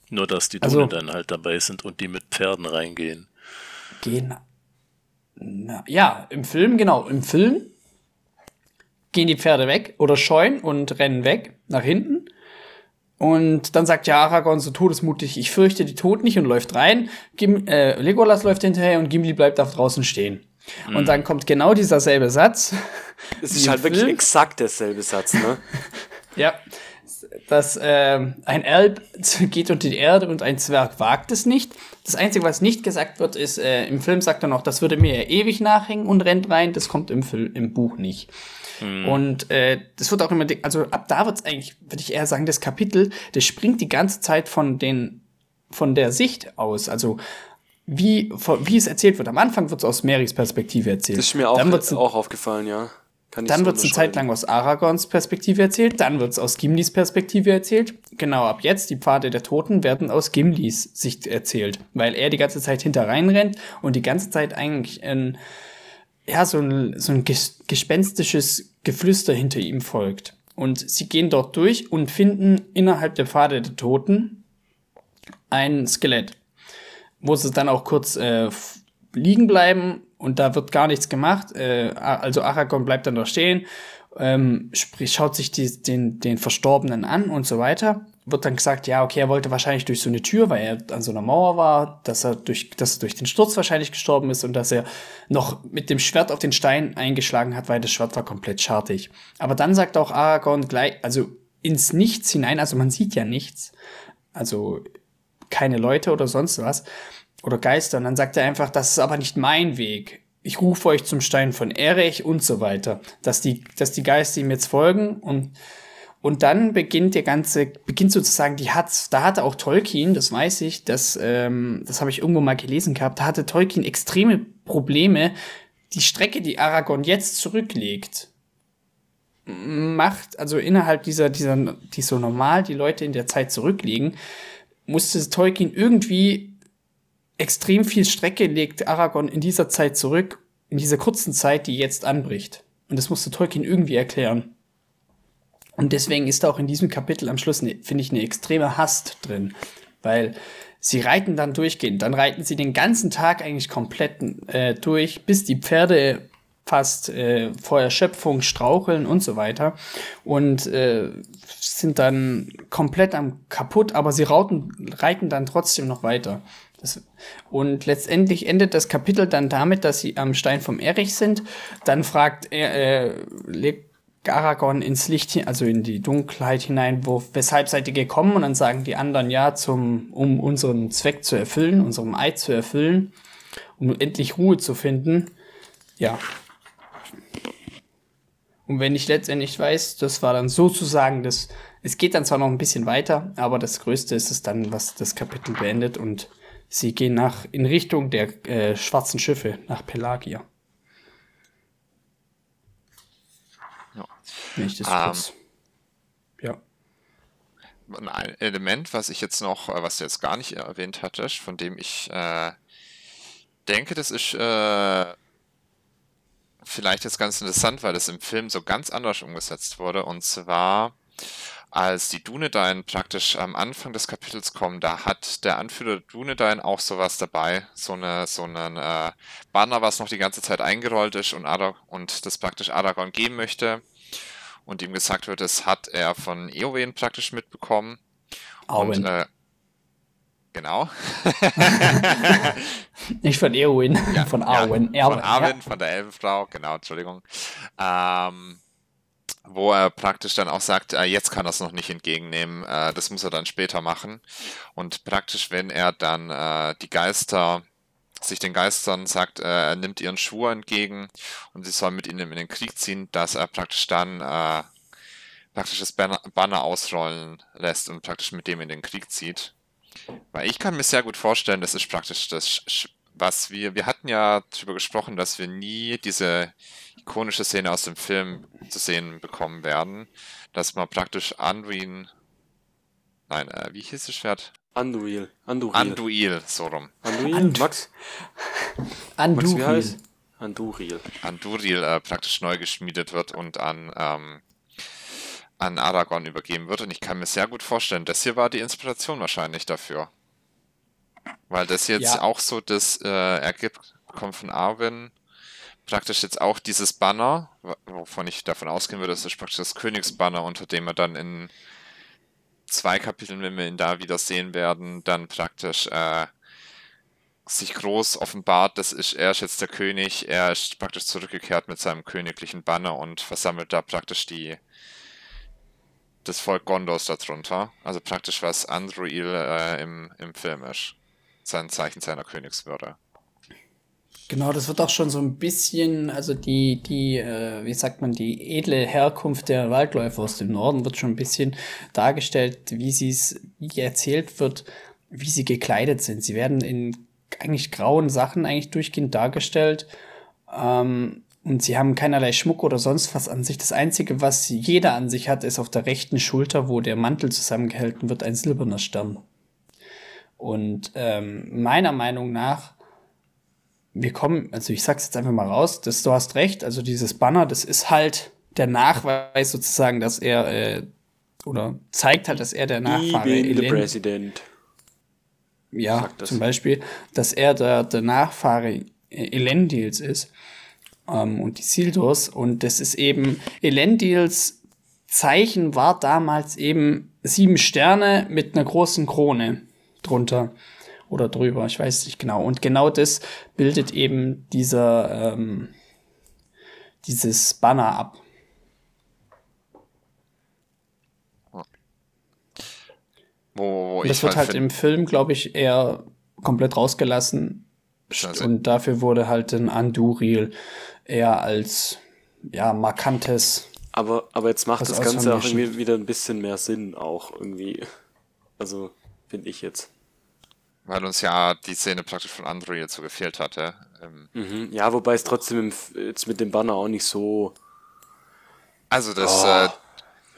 Nur, dass die Dune also, dann halt dabei sind und die mit Pferden reingehen. Gehen. Na, ja, im Film, genau. Im Film gehen die Pferde weg oder scheuen und rennen weg nach hinten. Und dann sagt ja Aragorn so todesmutig, ich fürchte die Tod nicht und läuft rein. Gim äh, Legolas läuft hinterher und Gimli bleibt da draußen stehen. Mhm. Und dann kommt genau dieser selbe Satz. Es ist halt wirklich exakt derselbe Satz, ne? ja. Dass äh, ein Elb geht unter die Erde und ein Zwerg wagt es nicht. Das Einzige, was nicht gesagt wird, ist, äh, im Film sagt er noch, das würde mir ja ewig nachhängen und rennt rein. Das kommt im, Film, im Buch nicht. Mhm. Und äh, das wird auch immer, also ab da wird es eigentlich, würde ich eher sagen, das Kapitel, das springt die ganze Zeit von den, von der Sicht aus. Also wie, wie es erzählt wird. Am Anfang wird es aus Marys Perspektive erzählt. Das ist mir auch, auch aufgefallen, ja. dann wird es eine Zeit lang aus Aragons Perspektive erzählt, dann wird es aus Gimlis Perspektive erzählt. Genau, ab jetzt, die Pfade der Toten werden aus Gimlis Sicht erzählt, weil er die ganze Zeit hinter rein rennt und die ganze Zeit eigentlich ein ja, so ein, so ein gespenstisches Geflüster hinter ihm folgt. Und sie gehen dort durch und finden innerhalb der Pfade der Toten ein Skelett, wo sie dann auch kurz äh, liegen bleiben und da wird gar nichts gemacht. Äh, also Aragorn bleibt dann da stehen, ähm, sprich, schaut sich die, den, den Verstorbenen an und so weiter. Wird dann gesagt, ja, okay, er wollte wahrscheinlich durch so eine Tür, weil er an so einer Mauer war, dass er durch, dass er durch den Sturz wahrscheinlich gestorben ist und dass er noch mit dem Schwert auf den Stein eingeschlagen hat, weil das Schwert war komplett schartig. Aber dann sagt auch Aragorn gleich, also ins Nichts hinein, also man sieht ja nichts, also keine Leute oder sonst was oder Geister. Und dann sagt er einfach, das ist aber nicht mein Weg. Ich rufe euch zum Stein von Erech und so weiter. Dass die, dass die Geister ihm jetzt folgen und, und dann beginnt der ganze, beginnt sozusagen die Hatz. Da hatte auch Tolkien, das weiß ich, das, ähm, das habe ich irgendwo mal gelesen gehabt, da hatte Tolkien extreme Probleme, die Strecke, die Aragorn jetzt zurücklegt, macht, also innerhalb dieser, dieser, die so normal die Leute in der Zeit zurücklegen, musste Tolkien irgendwie extrem viel Strecke legt Aragorn in dieser Zeit zurück, in dieser kurzen Zeit, die jetzt anbricht. Und das musste Tolkien irgendwie erklären. Und deswegen ist auch in diesem Kapitel am Schluss, ne, finde ich, eine extreme Hast drin. Weil sie reiten dann durchgehend. Dann reiten sie den ganzen Tag eigentlich komplett äh, durch, bis die Pferde fast äh, vor Erschöpfung straucheln und so weiter. Und äh, sind dann komplett am kaputt, aber sie rauten, reiten dann trotzdem noch weiter. Das, und letztendlich endet das Kapitel dann damit, dass sie am Stein vom Erich sind. Dann fragt er, äh, legt Aragorn ins Licht, also in die Dunkelheit hinein, wo, weshalb seid ihr gekommen? Und dann sagen die anderen ja, zum, um unseren Zweck zu erfüllen, unserem Eid zu erfüllen, um endlich Ruhe zu finden. Ja. Und wenn ich letztendlich weiß, das war dann sozusagen das, es geht dann zwar noch ein bisschen weiter, aber das Größte ist es dann, was das Kapitel beendet und Sie gehen nach in Richtung der äh, schwarzen Schiffe nach Pelagia. Ja. Wenn ich das kurz. Ja. Ein Element, was ich jetzt noch, äh, was du jetzt gar nicht erwähnt hattest, von dem ich äh, denke, das ist äh, vielleicht jetzt ganz interessant, weil das im Film so ganz anders umgesetzt wurde. Und zwar als die Dunedain praktisch am Anfang des Kapitels kommen, da hat der Anführer Dunedain auch sowas dabei, so eine so einen äh, Banner, was noch die ganze Zeit eingerollt ist und, Arag und das praktisch Aragorn geben möchte und ihm gesagt wird, das hat er von Eowyn praktisch mitbekommen. Arwen. Und, äh, genau. Nicht von Eowyn, ja, von Arwen. Ja, von Arwen, ja. von der Elbenfrau, genau, Entschuldigung. Ähm, wo er praktisch dann auch sagt, äh, jetzt kann er es noch nicht entgegennehmen, äh, das muss er dann später machen. Und praktisch, wenn er dann äh, die Geister, sich den Geistern sagt, äh, er nimmt ihren Schwur entgegen und sie sollen mit ihnen in den Krieg ziehen, dass er praktisch dann äh, praktisch das Banner, Banner ausrollen lässt und praktisch mit dem in den Krieg zieht. Weil ich kann mir sehr gut vorstellen, das ist praktisch das, was wir, wir hatten ja darüber gesprochen, dass wir nie diese ikonische Szene aus dem Film zu sehen bekommen werden, dass man praktisch Anduin, nein, äh, wie hieß das Schwert? Anduil. Anduil. Anduil, so rum. Anduil, And Max? Anduril. Max, Anduril. Anduril äh, praktisch neu geschmiedet wird und an, ähm, an Aragorn übergeben wird. Und ich kann mir sehr gut vorstellen, das hier war die Inspiration wahrscheinlich dafür. Weil das jetzt ja. auch so das äh, ergibt, kommt von Arwen praktisch jetzt auch dieses Banner, wovon ich davon ausgehen würde, das ist praktisch das Königsbanner, unter dem wir dann in zwei Kapiteln, wenn wir ihn da wieder sehen werden, dann praktisch äh, sich groß offenbart, das ist, er ist jetzt der König, er ist praktisch zurückgekehrt mit seinem königlichen Banner und versammelt da praktisch die das Volk Gondors darunter. Also praktisch was Andruil äh, im, im Film ist. Sein Zeichen seiner Königswürde. Genau, das wird auch schon so ein bisschen, also die, die, äh, wie sagt man, die edle Herkunft der Waldläufer aus dem Norden wird schon ein bisschen dargestellt, wie sie es, wie erzählt wird, wie sie gekleidet sind. Sie werden in eigentlich grauen Sachen eigentlich durchgehend dargestellt. Ähm, und sie haben keinerlei Schmuck oder sonst was an sich. Das Einzige, was jeder an sich hat, ist auf der rechten Schulter, wo der Mantel zusammengehalten wird, ein silberner Stern. Und ähm, meiner Meinung nach wir kommen, also ich sag's jetzt einfach mal raus, dass du hast recht, also dieses Banner, das ist halt der Nachweis sozusagen, dass er äh, oder zeigt halt, dass er der Nachfahre the President. ja, zum Beispiel, dass er der, der Nachfahre Elendils ist ähm, und die Sildurs. Und das ist eben, Elendils Zeichen war damals eben sieben Sterne mit einer großen Krone drunter oder drüber, ich weiß nicht genau. Und genau das bildet eben dieser, ähm, dieses Banner ab. Wo, wo das wird halt, halt im Film, glaube ich, eher komplett rausgelassen. Also und dafür wurde halt ein Anduril eher als ja, markantes. Aber, aber jetzt macht das Ganze auch irgendwie wieder ein bisschen mehr Sinn, auch irgendwie. Also, finde ich jetzt. Weil uns ja die Szene praktisch von Android so gefehlt hatte. Ähm mhm. Ja, wobei es trotzdem jetzt mit dem Banner auch nicht so. Also, das. Oh,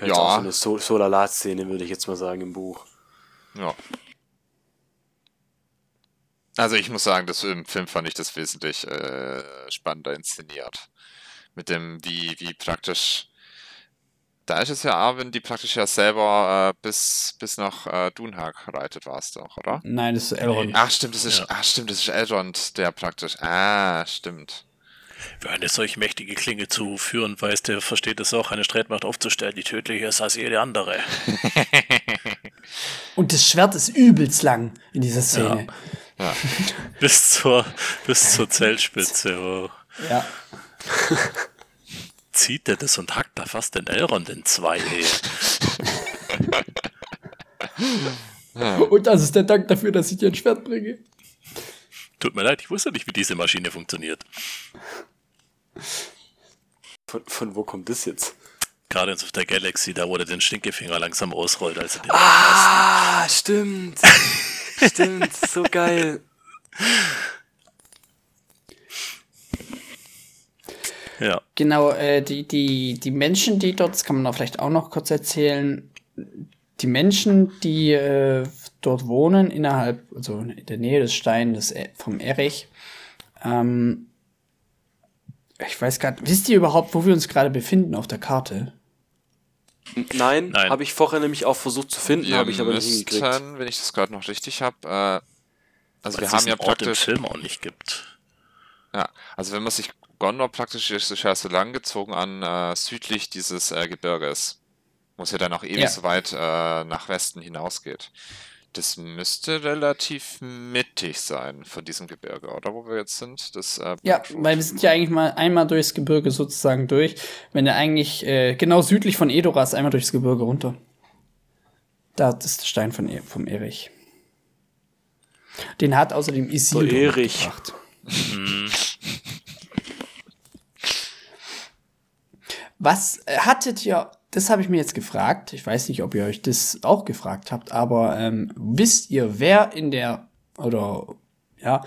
äh, ja. Auch so eine so Solalat-Szene, würde ich jetzt mal sagen, im Buch. Ja. Also ich muss sagen, das im Film fand ich das wesentlich äh, spannender inszeniert. Mit dem, wie, wie praktisch. Da ist es ja Arwen, die praktisch ja selber äh, bis, bis nach äh, Dunhag reitet, war es doch, oder? Nein, das ist Elrond. Ach, stimmt, das ist, ja. ach, stimmt, das ist Elrond, der praktisch. Ah, stimmt. Wer eine solch mächtige Klinge zu führen weiß, der versteht es auch, eine Streitmacht aufzustellen, die tödlicher ist als jede andere. Und das Schwert ist übelst lang in dieser Szene. Ja. Ja. bis, zur, bis zur Zeltspitze. Oh. Ja. Zieht er das und hackt da fast den Elrond in zwei. und das ist der Dank dafür, dass ich dir ein Schwert bringe. Tut mir leid, ich wusste nicht, wie diese Maschine funktioniert. Von, von wo kommt das jetzt? Guardians of the Galaxy, da der den Stinkefinger langsam ausrollt, als er den Ah, stimmt. stimmt, so geil. Ja. Genau, äh, die, die, die Menschen, die dort, das kann man auch vielleicht auch noch kurz erzählen, die Menschen, die äh, dort wohnen, innerhalb, also in der Nähe des Steins e, vom Erich, ähm, ich weiß gar nicht, wisst ihr überhaupt, wo wir uns gerade befinden auf der Karte? Nein, Nein. habe ich vorher nämlich auch versucht zu finden, habe ich aber müssten, nicht hingekriegt. Wenn ich das gerade noch richtig habe, äh, also Weil wir haben ja praktisch Ort im Film auch nicht gibt. Ja, also wenn man sich Gondor praktisch ist ja so lang gezogen an äh, südlich dieses äh, Gebirges, wo es ja dann auch ewig ja. so weit äh, nach Westen hinausgeht. Das müsste relativ mittig sein von diesem Gebirge, oder wo wir jetzt sind? Das, äh, ja, weil wir sind ja eigentlich mal einmal durchs Gebirge sozusagen durch. Wenn er eigentlich äh, genau südlich von Edoras einmal durchs Gebirge runter. Da ist der Stein von e vom Erich. Den hat außerdem Isildur so Erich. gebracht. Was äh, hattet ihr das habe ich mir jetzt gefragt. Ich weiß nicht, ob ihr euch das auch gefragt habt, aber ähm, wisst ihr, wer in der oder ja,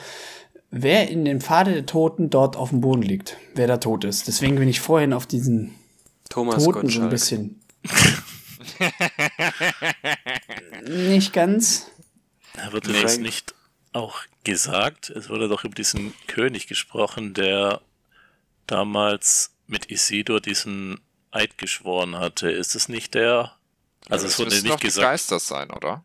wer in dem Pfade der Toten dort auf dem Boden liegt, wer da tot ist. Deswegen bin ich vorhin auf diesen Thomas Toten Gottschalk. so ein bisschen. nicht ganz. Da wird nee. nicht auch gesagt, es wurde doch über diesen König gesprochen, der damals mit Isidor diesen Eid geschworen hatte. Ist es nicht der? Also ja, es wurde nicht gesagt. Geister sein, oder?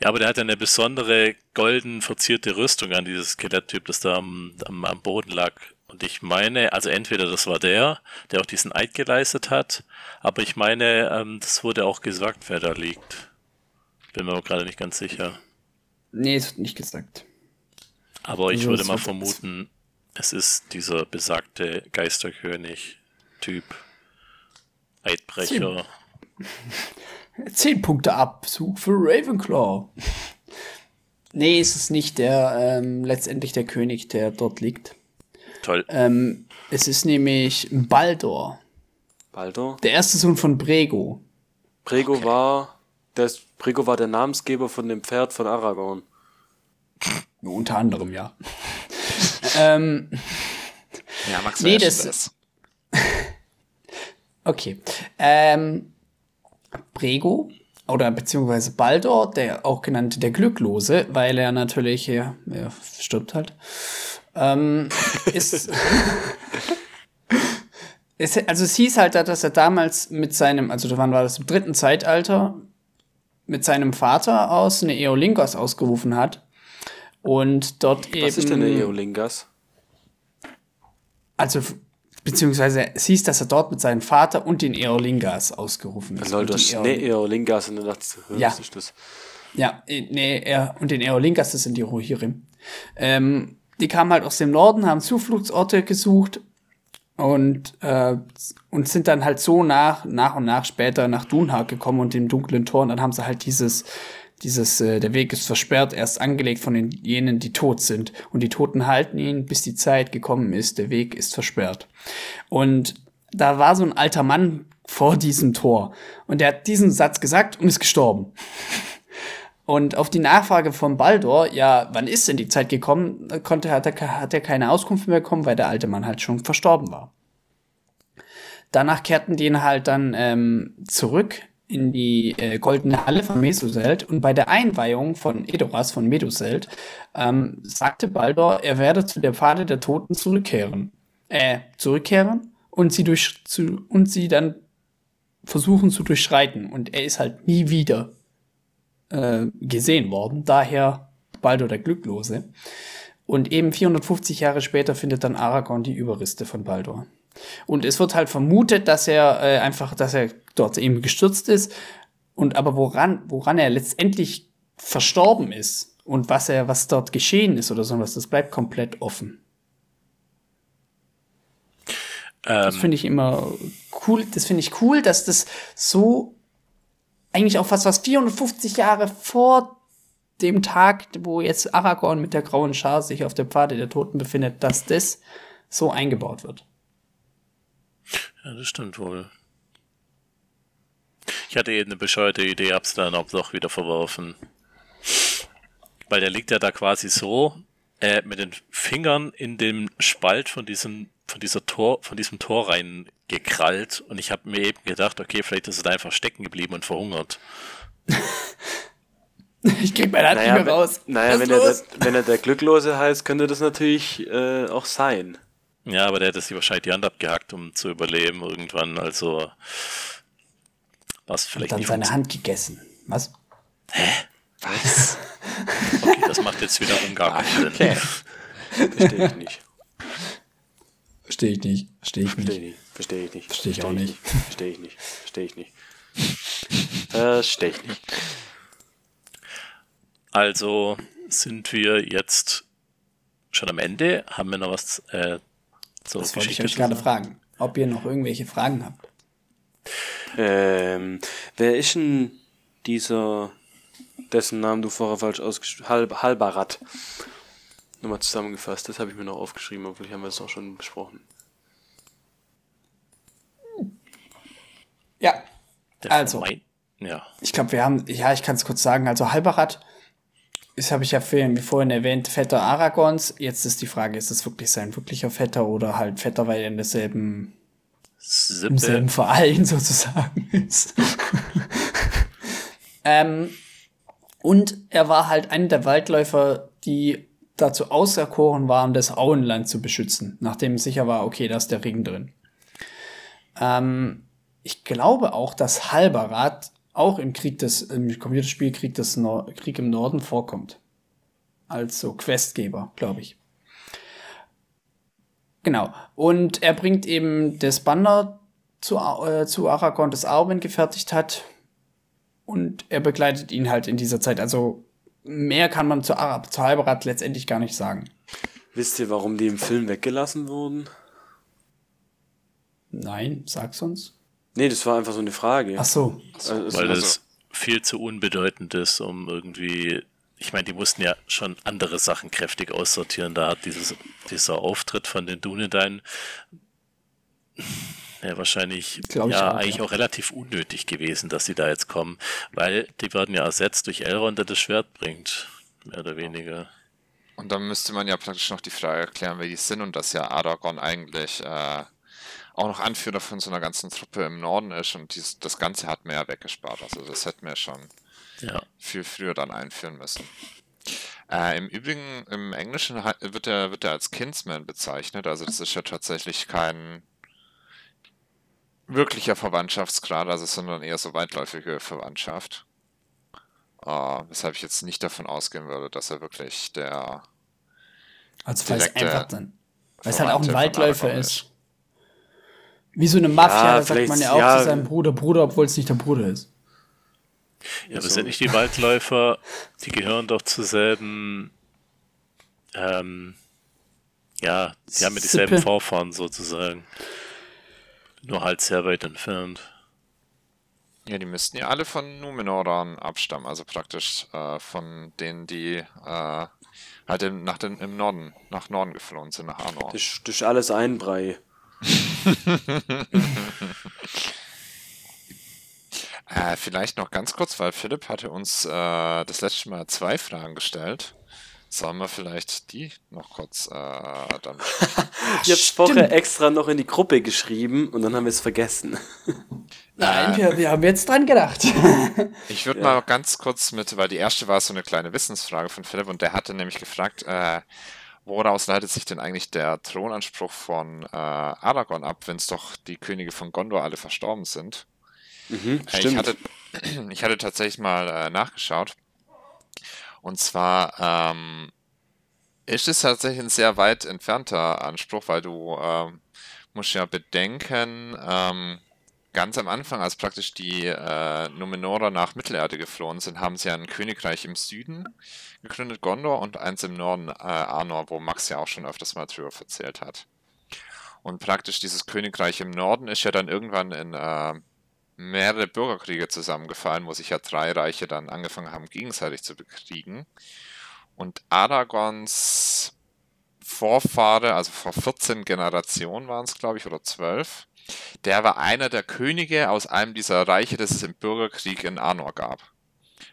Ja, aber der hat ja eine besondere golden verzierte Rüstung an dieses Skeletttyp, das da am, am, am Boden lag. Und ich meine, also entweder das war der, der auch diesen Eid geleistet hat, aber ich meine, ähm, das wurde auch gesagt, wer da liegt. Bin mir aber gerade nicht ganz sicher. Nee, es wird nicht gesagt. Aber ich also, würde mal vermuten, es ist dieser besagte Geisterkönig-Typ. Eidbrecher. Zehn, Zehn Punkte Abzug für Ravenclaw. nee, ist es nicht der, ähm, letztendlich der König, der dort liegt. Toll. Ähm, es ist nämlich Baldor. Baldor? Der erste Sohn von Brego. Brego okay. war, der, Brego war der Namensgeber von dem Pferd von Aragorn. Unter anderem, ja. Ähm, ja, Max, nee, das, das. Okay. Ähm, Brego oder beziehungsweise Baldor, der auch genannt der Glücklose, weil er natürlich, ja, er stirbt halt, ähm, ist, ist, also es hieß halt, dass er damals mit seinem, also wann war das, im dritten Zeitalter, mit seinem Vater aus eine Eolingas ausgerufen hat. Und dort Was eben. ist denn eine Eolingas? Also, beziehungsweise es hieß, dass er dort mit seinem Vater und den Eolingas ausgerufen ist. Lol, du hast ne Eolingas und dann dachte ich, Ja. was ist das? Ja, äh, nee, er und den Eolingas, das sind die Rohirrim. Ähm, die kamen halt aus dem Norden, haben Zufluchtsorte gesucht und, äh, und sind dann halt so nach, nach und nach später nach Dunhag gekommen und dem dunklen Tor. Und dann haben sie halt dieses, dieses, äh, der Weg ist versperrt, erst angelegt von den jenen, die tot sind. Und die Toten halten ihn, bis die Zeit gekommen ist, der Weg ist versperrt. Und da war so ein alter Mann vor diesem Tor. Und der hat diesen Satz gesagt und ist gestorben. Und auf die Nachfrage von Baldur, ja, wann ist denn die Zeit gekommen, konnte, hat, er, hat er keine Auskunft mehr bekommen, weil der alte Mann halt schon verstorben war. Danach kehrten die ihn halt dann ähm, zurück in die äh, goldene Halle von Mesuselt und bei der Einweihung von Edoras von Meduselt ähm, sagte Baldur, er werde zu der Pfade der Toten zurückkehren. Äh, zurückkehren und sie durch zu, und sie dann versuchen zu durchschreiten. Und er ist halt nie wieder äh, gesehen worden. Daher Baldur der Glücklose. Und eben 450 Jahre später findet dann Aragorn die Überreste von Baldur. Und es wird halt vermutet, dass er äh, einfach, dass er dort eben gestürzt ist. Und aber woran, woran er letztendlich verstorben ist und was er, was dort geschehen ist oder sowas, das bleibt komplett offen. Das Ähm, finde ich immer cool. Das finde ich cool, dass das so eigentlich auch fast was 450 Jahre vor dem Tag, wo jetzt Aragorn mit der grauen Schar sich auf der Pfade der Toten befindet, dass das so eingebaut wird. Ja, das stimmt wohl. Ich hatte eben eine bescheuerte Idee, hab's dann auch doch wieder verworfen. Weil der liegt ja da quasi so, äh, mit den Fingern in dem Spalt von diesem, von dieser Tor, von diesem Tor rein gekrallt und ich habe mir eben gedacht, okay, vielleicht ist er da einfach stecken geblieben und verhungert. Ich krieg meine Hand Naja, nicht mehr raus. wenn, naja Was wenn, er der, wenn er der Glücklose heißt, könnte das natürlich äh, auch sein. Ja, aber der hätte sich wahrscheinlich die Hand abgehackt, um zu überleben irgendwann, also was vielleicht dann nicht seine. Hand gegessen. Was? Okay, das macht jetzt wiederum gar keinen Sinn. Verstehe ich nicht. Verstehe ich nicht. Verstehe ich Verstehe ich nicht. nicht. Verstehe ich nicht. Verstehe ich auch nicht. Verstehe ich nicht. Verstehe ich nicht. Verstehe ich nicht. Also sind wir jetzt schon am Ende. Haben wir noch was äh, zur Das wollte ich euch gerade fragen. Ob ihr noch irgendwelche Fragen habt. Ähm, wer ist denn dieser, dessen Namen du vorher falsch ausgeschrieben Hal Halbarat. Nochmal zusammengefasst, das habe ich mir noch aufgeschrieben, obwohl haben wir es auch schon besprochen. Ja. Also. Ja. Ich glaube, wir haben, ja, ich kann es kurz sagen. Also Halbarat ist, habe ich ja vorhin, wie vorhin erwähnt, Vetter Aragons. Jetzt ist die Frage, ist es wirklich sein wirklicher Vetter oder halt Vetter, weil er in derselben, im selben. Verein sozusagen ist. ähm, und er war halt einer der Waldläufer, die dazu auserkoren waren, das Auenland zu beschützen, nachdem sicher war, okay, da ist der Ring drin. Ähm, ich glaube auch, dass Halbarat auch im Krieg des, im Computerspiel Krieg des Nor Krieg im Norden vorkommt. Als so Questgeber, glaube ich. Genau. Und er bringt eben das Banner zu, äh, zu Aragorn, das Arwen gefertigt hat. Und er begleitet ihn halt in dieser Zeit. Also mehr kann man zu, Ar zu Halbarat letztendlich gar nicht sagen. Wisst ihr, warum die im Film weggelassen wurden? Nein, sag's uns. Nee, das war einfach so eine Frage. Ach so. Also, es- Weil also- das viel zu unbedeutend ist, um irgendwie. Ich meine, die mussten ja schon andere Sachen kräftig aussortieren. Da hat dieses, dieser Auftritt von den Dunedain ja wahrscheinlich Glaub ich ja auch, eigentlich ja. auch relativ unnötig gewesen, dass sie da jetzt kommen, weil die werden ja ersetzt durch Elrond, der das Schwert bringt, mehr oder weniger. Und dann müsste man ja praktisch noch die Frage erklären, wer die sind und dass ja Aragorn eigentlich äh, auch noch Anführer von so einer ganzen Truppe im Norden ist und dies, das Ganze hat mehr weggespart. Also das hätten wir schon Ja. viel früher dann einführen müssen. Äh, Im Übrigen, im Englischen wird er, wird er als Kinsman bezeichnet, also das ist ja tatsächlich kein wirklicher Verwandtschaftsgrad, also sondern eher so weitläufige Verwandtschaft. äh, weshalb ich jetzt nicht davon ausgehen würde, dass er wirklich der. Also weil es einfach dann. Weil es halt auch ein Waldläufer ist. Wie so eine Mafia, ja, sagt man ja auch ja, zu seinem Bruder, Bruder, obwohl es nicht der Bruder ist. Ja, aber sind nicht die Waldläufer, die gehören doch zur selben, ähm, ja, die haben ja dieselben Vorfahren sozusagen. Nur halt sehr weit entfernt. Ja, die müssten ja alle von Numenoran abstammen, also praktisch äh, von denen, die äh, halt im, nach den, im Norden, nach Norden geflohen sind, nach Arnor. Das, das ist alles ein Brei. Äh, vielleicht noch ganz kurz, weil Philipp hatte uns äh, das letzte Mal zwei Fragen gestellt. Sollen wir vielleicht die noch kurz äh, dann. ich habe vorher extra noch in die Gruppe geschrieben und dann haben wir es vergessen. Nein, äh, wir, wir haben jetzt dran gedacht. ich würde ja. mal ganz kurz mit, weil die erste war so eine kleine Wissensfrage von Philipp und der hatte nämlich gefragt, äh, woraus leitet sich denn eigentlich der Thronanspruch von äh, Aragorn ab, wenn es doch die Könige von Gondor alle verstorben sind? Mhm, äh, ich, hatte, ich hatte tatsächlich mal äh, nachgeschaut. Und zwar ähm, ist es tatsächlich ein sehr weit entfernter Anspruch, weil du ähm, musst ja bedenken, ähm, ganz am Anfang, als praktisch die äh, Numenorer nach Mittelerde geflohen sind, haben sie ein Königreich im Süden gegründet, Gondor, und eins im Norden, äh, Arnor, wo Max ja auch schon öfters mal drüber erzählt hat. Und praktisch dieses Königreich im Norden ist ja dann irgendwann in äh, mehrere Bürgerkriege zusammengefallen, wo sich ja drei Reiche dann angefangen haben, gegenseitig zu bekriegen. Und Aragons Vorfahre, also vor 14 Generationen waren es, glaube ich, oder 12, der war einer der Könige aus einem dieser Reiche, das es im Bürgerkrieg in Arnor gab.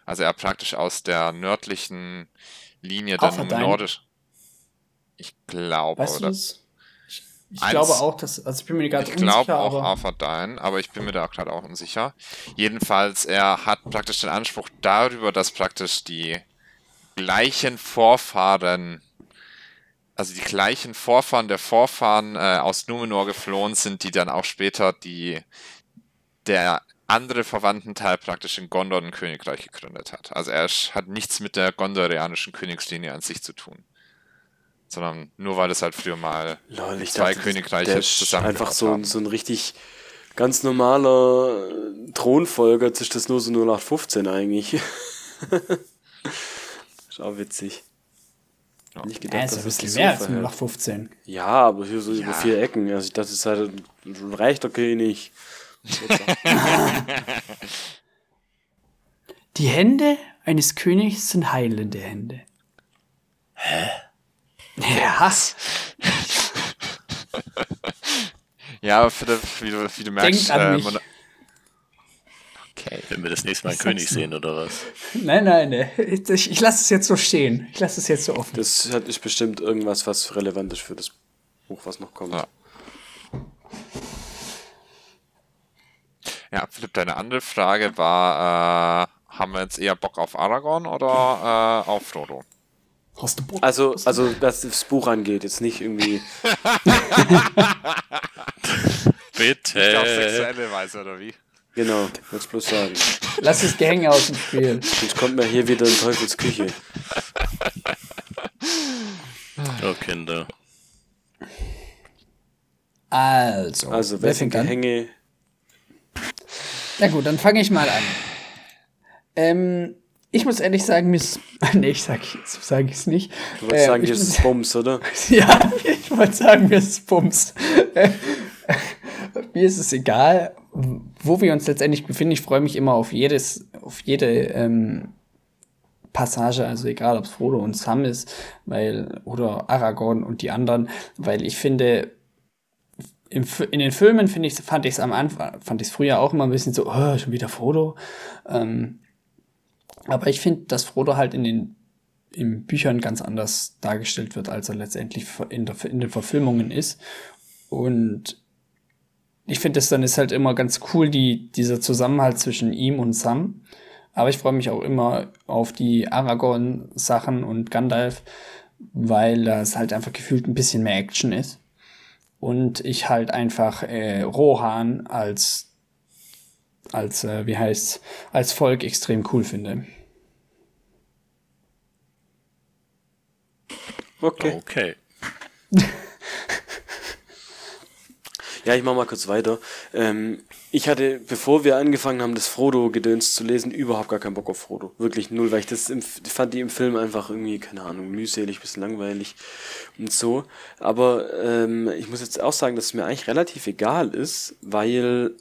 Also er praktisch aus der nördlichen Linie der Nordisch. Ich glaube, weißt oder? Ich Eins, glaube auch, dass, also ich bin mir gerade unsicher. Ich glaube auch Arthur aber ich bin mir da gerade auch unsicher. Jedenfalls, er hat praktisch den Anspruch darüber, dass praktisch die gleichen Vorfahren, also die gleichen Vorfahren der Vorfahren äh, aus Numenor geflohen sind, die dann auch später die, der andere Verwandtenteil praktisch in Gondor ein Königreich gegründet hat. Also er hat nichts mit der gondorianischen Königslinie an sich zu tun sondern nur weil es halt früher mal Lol, zwei dachte, Königreiche zusammen einfach so, haben. so ein richtig ganz normaler Thronfolger, jetzt ist das nur so 0815 eigentlich. ist auch witzig. Ja. Nicht gedacht, ja, ist dass ein bisschen mehr als 0815. Ja, aber hier so ja. über vier Ecken. Also ich dachte, das ist halt ein reichter König. Die Hände eines Königs sind heilende Hände. Hä? Ja. ja, Philipp, wie du, wie du merkst, äh, Okay. Wenn wir das nächste Mal einen König sehen, oder was? Nein, nein, nein. Ich, ich lasse es jetzt so stehen. Ich lasse es jetzt so offen. Das hat ist bestimmt irgendwas, was relevant ist für das Buch, was noch kommt. Ja. Ja, Philipp, deine andere Frage war, äh, haben wir jetzt eher Bock auf Aragorn oder äh, auf Frodo? Hast du Bock? Also, also was das Buch angeht, jetzt nicht irgendwie. Bitte. Nicht auf sexuelle Weise, oder wie? Genau, wollte bloß sagen. Lass das Gehänge aus dem Spiel. Sonst kommt mir hier wieder in Teufels Küche. Oh, Kinder. Also, also wer fängt Gehänge? Na gut, dann fange ich mal an. Ähm, ich muss ehrlich sagen, mir ist. Nee, ich sag, sag ich es nicht. Du wolltest äh, sagen, mir ist Bums, oder? ja, ich wollte sagen, mir ist Bums. mir ist es egal, wo wir uns letztendlich befinden. Ich freue mich immer auf jedes, auf jede ähm, Passage, also egal ob es Frodo und Sam ist, weil, oder Aragorn und die anderen, weil ich finde, im, in den Filmen finde ich, fand ich es am Anfang, fand ich es früher auch immer ein bisschen so, oh, schon wieder Frodo. Ähm, aber ich finde, dass Frodo halt in den in Büchern ganz anders dargestellt wird, als er letztendlich in, der, in den Verfilmungen ist. Und ich finde es dann ist halt immer ganz cool, die, dieser Zusammenhalt zwischen ihm und Sam. Aber ich freue mich auch immer auf die Aragorn-Sachen und Gandalf, weil das halt einfach gefühlt ein bisschen mehr Action ist. Und ich halt einfach äh, Rohan als, als äh, wie heißt's, als Volk extrem cool finde. Okay. Okay. Ja, ich mach mal kurz weiter. Ähm, ich hatte, bevor wir angefangen haben, das Frodo-Gedöns zu lesen, überhaupt gar keinen Bock auf Frodo. Wirklich null, weil ich das im, fand die im Film einfach irgendwie, keine Ahnung, mühselig, bisschen langweilig und so. Aber ähm, ich muss jetzt auch sagen, dass es mir eigentlich relativ egal ist, weil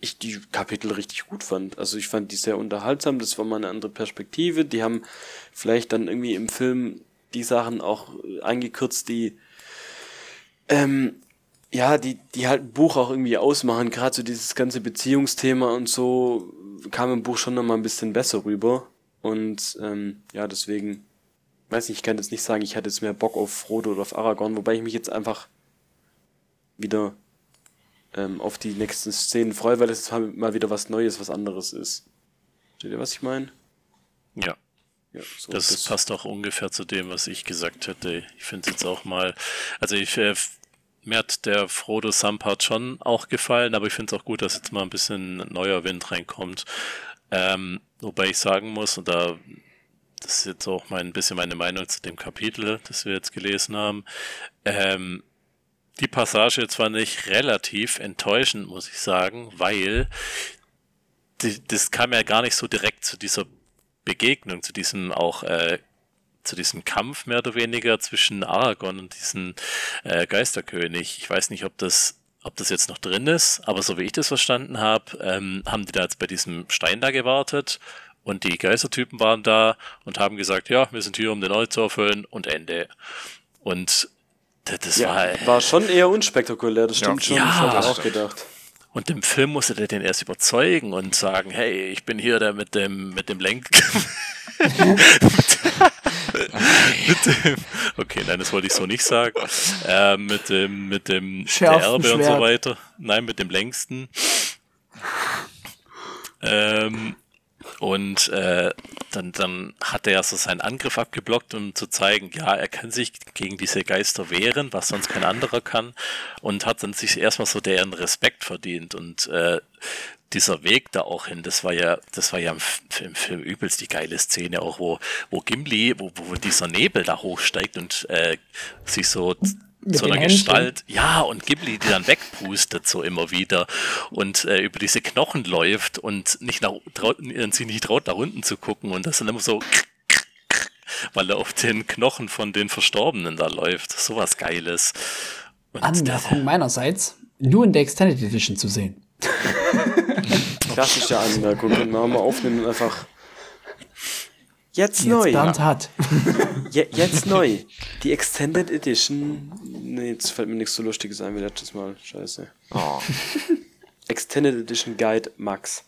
ich die Kapitel richtig gut fand. Also ich fand die sehr unterhaltsam, das war mal eine andere Perspektive. Die haben vielleicht dann irgendwie im Film die Sachen auch eingekürzt, die ähm, ja, die, die halt ein Buch auch irgendwie ausmachen, gerade so dieses ganze Beziehungsthema und so kam im Buch schon nochmal ein bisschen besser rüber. Und ähm, ja, deswegen, weiß nicht, ich kann jetzt nicht sagen, ich hatte jetzt mehr Bock auf Frodo oder auf Aragorn, wobei ich mich jetzt einfach wieder ähm, auf die nächsten Szenen freue, weil es mal wieder was Neues, was anderes ist. Seht ihr, was ich meine? Ja. ja so, das, das, passt auch ungefähr zu dem, was ich gesagt hätte. Ich finde es jetzt auch mal, also ich äh, mir hat der Frodo Sampart schon auch gefallen, aber ich finde es auch gut, dass jetzt mal ein bisschen neuer Wind reinkommt. Ähm, wobei ich sagen muss, und da das ist jetzt auch mein, ein bisschen meine Meinung zu dem Kapitel, das wir jetzt gelesen haben. Ähm, die Passage fand ich relativ enttäuschend, muss ich sagen, weil die, das kam ja gar nicht so direkt zu dieser Begegnung, zu diesem auch äh, zu diesem Kampf mehr oder weniger zwischen Aragorn und diesem äh, Geisterkönig. Ich weiß nicht, ob das ob das jetzt noch drin ist, aber so wie ich das verstanden habe, ähm, haben die da jetzt bei diesem Stein da gewartet und die Geistertypen waren da und haben gesagt, ja, wir sind hier, um den Ort zu erfüllen und Ende. Und das ja, war, war schon eher unspektakulär, das stimmt ja, schon, ja, das ich auch gedacht. Und im Film musste der den erst überzeugen und sagen, hey, ich bin hier der mit dem, mit dem Lenk. mit dem, okay, nein, das wollte ich so nicht sagen. Äh, mit dem, mit dem Erbe und so weiter. Nein, mit dem längsten. Ähm, und äh, dann, dann hat er so seinen Angriff abgeblockt, um zu zeigen, ja, er kann sich gegen diese Geister wehren, was sonst kein anderer kann. Und hat dann sich erstmal so deren Respekt verdient. Und äh, dieser Weg da auch hin, das war ja, das war ja im, im Film übelst die geile Szene, auch wo, wo Gimli, wo, wo dieser Nebel da hochsteigt und äh, sich so mit so einer Gestalt, ja, und Ghibli, die dann wegpustet, so immer wieder und äh, über diese Knochen läuft und nicht nach, traut, sie nicht traut, nach unten zu gucken und das dann immer so, weil er auf den Knochen von den Verstorbenen da läuft. Sowas Geiles. Und Anmerkung meinerseits, nur in der Extended Edition zu sehen. Klassische Anmerkung, wenn wir mal aufnehmen und einfach Jetzt, jetzt neu. Bernd hat. Je, jetzt neu. Die Extended Edition. Nee, jetzt fällt mir nichts so Lustiges ein wie letztes Mal. Scheiße. Oh. Extended Edition Guide Max.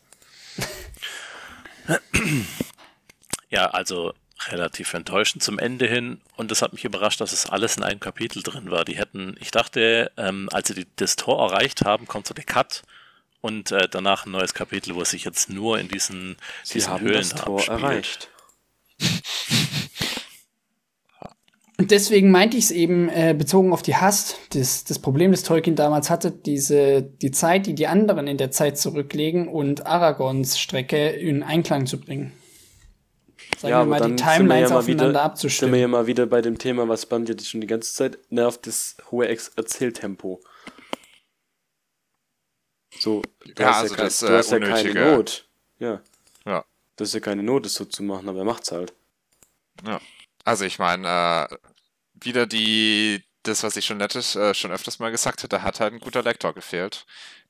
Ja, also relativ enttäuschend zum Ende hin und das hat mich überrascht, dass es alles in einem Kapitel drin war. Die hätten, ich dachte, ähm, als sie die, das Tor erreicht haben, kommt so der Cut und äh, danach ein neues Kapitel, wo es sich jetzt nur in diesen, sie diesen haben Höhlen das Tor abspielt. erreicht. Und deswegen meinte ich es eben, äh, bezogen auf die Hast, das, das Problem, das Tolkien damals hatte, diese, die Zeit, die die anderen in der Zeit zurücklegen und Aragons Strecke in Einklang zu bringen. Sagen ja, wir mal, die Timelines ja aufeinander wieder, abzustimmen. Sind wir ja mal wieder bei dem Thema, was Band jetzt schon die ganze Zeit nervt, das hohe Ex Erzähltempo. So, du ja, hast also ja, kein, das, du hast ja keine Not. Ja. Ja. Das ist ja keine Not, das so zu machen, aber er macht's halt. Ja. Also ich meine, äh, wieder die, das, was ich schon nettes, äh, schon öfters mal gesagt hätte, hat halt ein guter Lektor gefehlt,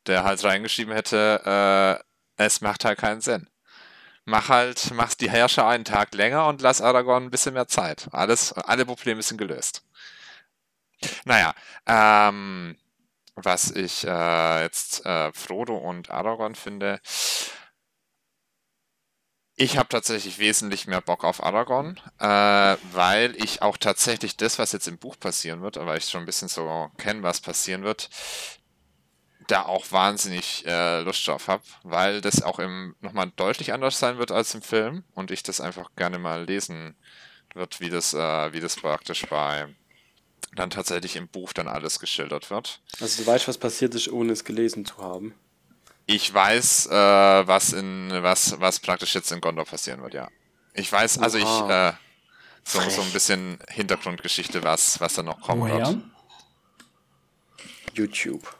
der halt reingeschrieben hätte, äh, es macht halt keinen Sinn. Mach halt, mach die Herrscher einen Tag länger und lass Aragorn ein bisschen mehr Zeit. Alles, alle Probleme sind gelöst. Naja, ähm, was ich äh, jetzt äh, Frodo und Aragorn finde, ich habe tatsächlich wesentlich mehr Bock auf Aragorn, äh, weil ich auch tatsächlich das, was jetzt im Buch passieren wird, weil ich schon ein bisschen so kenne, was passieren wird, da auch wahnsinnig äh, Lust drauf habe, weil das auch im nochmal deutlich anders sein wird als im Film und ich das einfach gerne mal lesen wird, wie das, äh, wie das praktisch bei dann tatsächlich im Buch dann alles geschildert wird. Also du weißt, was passiert ist, ohne es gelesen zu haben. Ich weiß, äh, was in was was praktisch jetzt in Gondor passieren wird, ja. Ich weiß, also ich äh, So, so ein bisschen Hintergrundgeschichte, was, was da noch kommen Woher? wird. YouTube.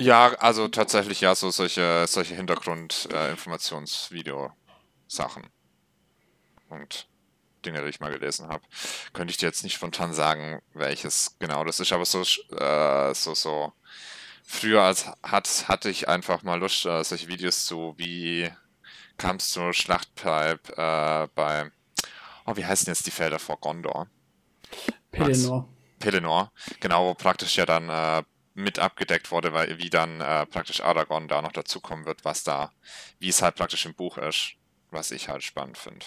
Ja, also tatsächlich ja, so solche, solche Hintergrund-Informationsvideo-Sachen. Äh, Und Dinge, die ich mal gelesen habe. Könnte ich dir jetzt nicht spontan sagen, welches genau das ist, aber so, äh, so, so. Früher als hat, hatte ich einfach mal Lust, äh, solche Videos zu, wie kam es zur Schlachtpipe äh, bei, oh, wie heißen jetzt die Felder vor Gondor? Pelennor. Pelennor, genau, wo praktisch ja dann äh, mit abgedeckt wurde, weil wie dann äh, praktisch Aragorn da noch dazukommen wird, was da, wie es halt praktisch im Buch ist, was ich halt spannend finde.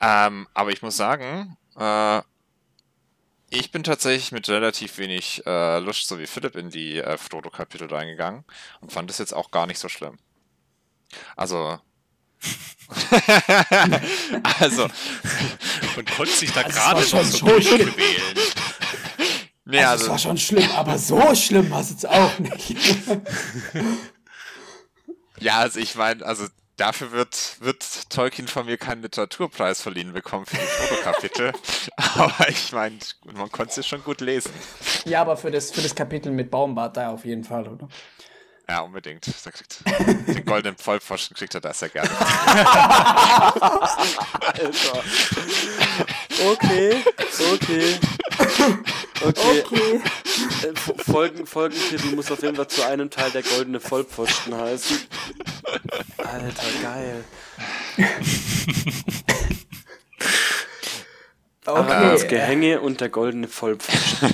Ähm, aber ich muss sagen, äh, ich bin tatsächlich mit relativ wenig äh, Lust, so wie Philipp, in die äh, Frodo-Kapitel reingegangen und fand es jetzt auch gar nicht so schlimm. Also. also. Man konnte sich da also gerade noch so durchquälen. Nee, also, also, es war schon schlimm, aber so schlimm war es jetzt auch nicht. ja, also ich meine, also dafür wird, wird Tolkien von mir keinen Literaturpreis verliehen bekommen für die Fotokapitel. aber ich meine, man konnte es schon gut lesen. Ja, aber für das, für das Kapitel mit Baumbart da auf jeden Fall, oder? Ja, unbedingt. Kriegt, den goldenen Vollpfosten kriegt er da sehr gerne. Alter. Okay, okay. Okay. okay. Äh, Folgen, Folgentitel muss auf jeden Fall zu einem Teil der goldene Vollpfosten heißen. Alter, geil. Okay. Das Gehänge und der goldene Vollpfosten.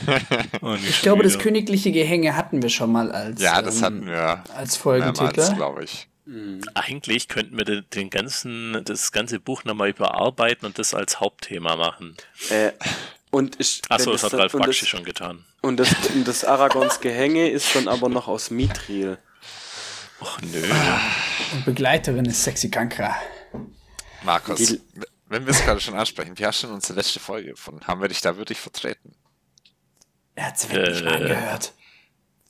Ich glaube, das königliche Gehänge hatten wir schon mal als, ja, das ähm, hatten wir als Folgentitel. glaube ich. Mhm. Eigentlich könnten wir den, den, ganzen, das ganze Buch nochmal überarbeiten und das als Hauptthema machen. Äh, und ich, Achso, das hat Ralf Bakshi schon getan. Und das, das Aragons Gehänge ist dann aber noch aus Mithril. Och nö. Und Begleiterin ist Sexy Kankra. Markus, Die, wenn wir es gerade schon ansprechen, wie hast du unsere letzte Folge gefunden? Haben wir dich da wirklich vertreten? Er hat es wirklich äh, angehört.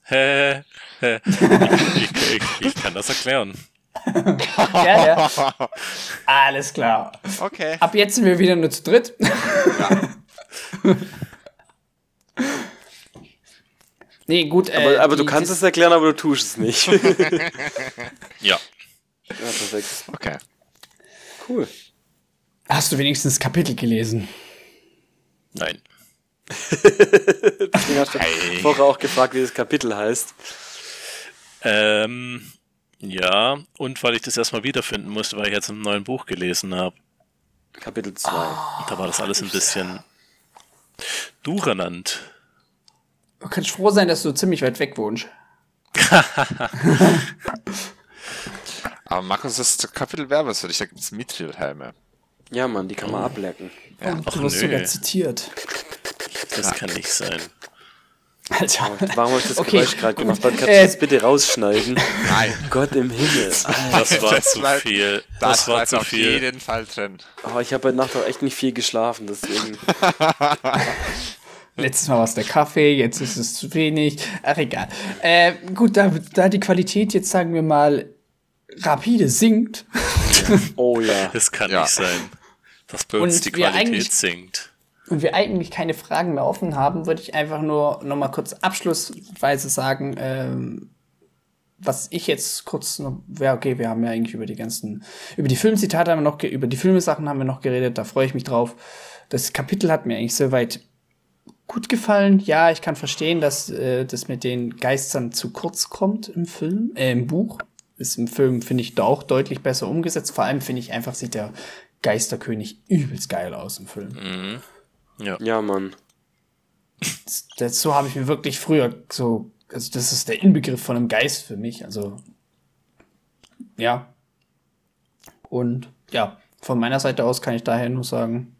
Hä? hä. ich, ich, ich, kann das erklären. ja, ja. Alles klar. Okay. Ab jetzt sind wir wieder nur zu dritt. Ja. nee, gut. Äh, aber, aber du kannst es erklären, aber du tust es nicht. ja. Ja, perfekt. Okay. Cool. Hast du wenigstens Kapitel gelesen? Nein. Deswegen hast du hey. vorher auch gefragt, wie das Kapitel heißt. Ähm, ja, und weil ich das erstmal wiederfinden musste, weil ich jetzt ein neues Buch gelesen habe. Kapitel 2. Oh, da war das alles ein bisschen durcheinander. Du kannst froh sein, dass du ziemlich weit weg wohnst. Aber Markus, das Kapitel Werbes für dich, da gibt es Mithril-Helme. Ja, Mann, die kann man oh. ablecken. Ja. Und du wirst sogar zitiert. Das kann nicht sein. Alter. Warum habe ich das okay. Geräusch gerade gemacht? Kannst du äh, das bitte rausschneiden? Nein. Gott im Himmel. Das war das zu viel. Das, das war zu auf viel. jeden Fall drin. Oh, ich habe heute Nacht auch echt nicht viel geschlafen, deswegen. Letztes Mal war es der Kaffee, jetzt ist es zu wenig. Ach, egal. Äh, gut, da, da die Qualität jetzt, sagen wir mal, rapide sinkt. oh ja. Das kann ja. nicht sein. Dass bei uns die Qualität sinkt und wir eigentlich keine Fragen mehr offen haben, würde ich einfach nur noch mal kurz abschlussweise sagen, ähm, was ich jetzt kurz noch, wäre okay, wir haben ja eigentlich über die ganzen, über die Filmzitate haben wir noch, über die Filmesachen haben wir noch geredet, da freue ich mich drauf. Das Kapitel hat mir eigentlich soweit gut gefallen. Ja, ich kann verstehen, dass äh, das mit den Geistern zu kurz kommt im Film, äh, im Buch. Ist im Film, finde ich, da auch deutlich besser umgesetzt. Vor allem finde ich einfach, sieht der Geisterkönig übelst geil aus im Film. Mhm. Ja, ja Mann. Das, so habe ich mir wirklich früher so, also das ist der Inbegriff von einem Geist für mich. Also, ja. Und ja, von meiner Seite aus kann ich daher nur sagen.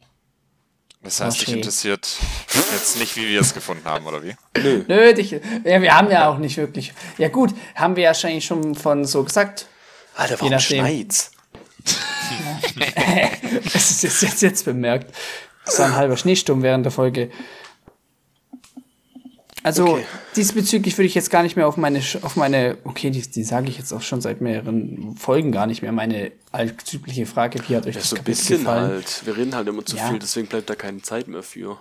Das heißt, dich interessiert jetzt nicht, wie wir es gefunden haben, oder wie? Nö. Nö, dich, ja, wir haben ja auch nicht wirklich. Ja, gut, haben wir ja wahrscheinlich schon von so gesagt. Alter, warum schneit's? das ist jetzt, jetzt, jetzt bemerkt. Das war ein halber Schneesturm während der Folge. Also okay. diesbezüglich würde ich jetzt gar nicht mehr auf meine, auf meine, okay, die, die sage ich jetzt auch schon seit mehreren Folgen gar nicht mehr, meine alltypliche Frage, wie hat euch ja, das so ein bisschen gefallen? halt. Wir reden halt immer zu ja. viel, deswegen bleibt da keine Zeit mehr für.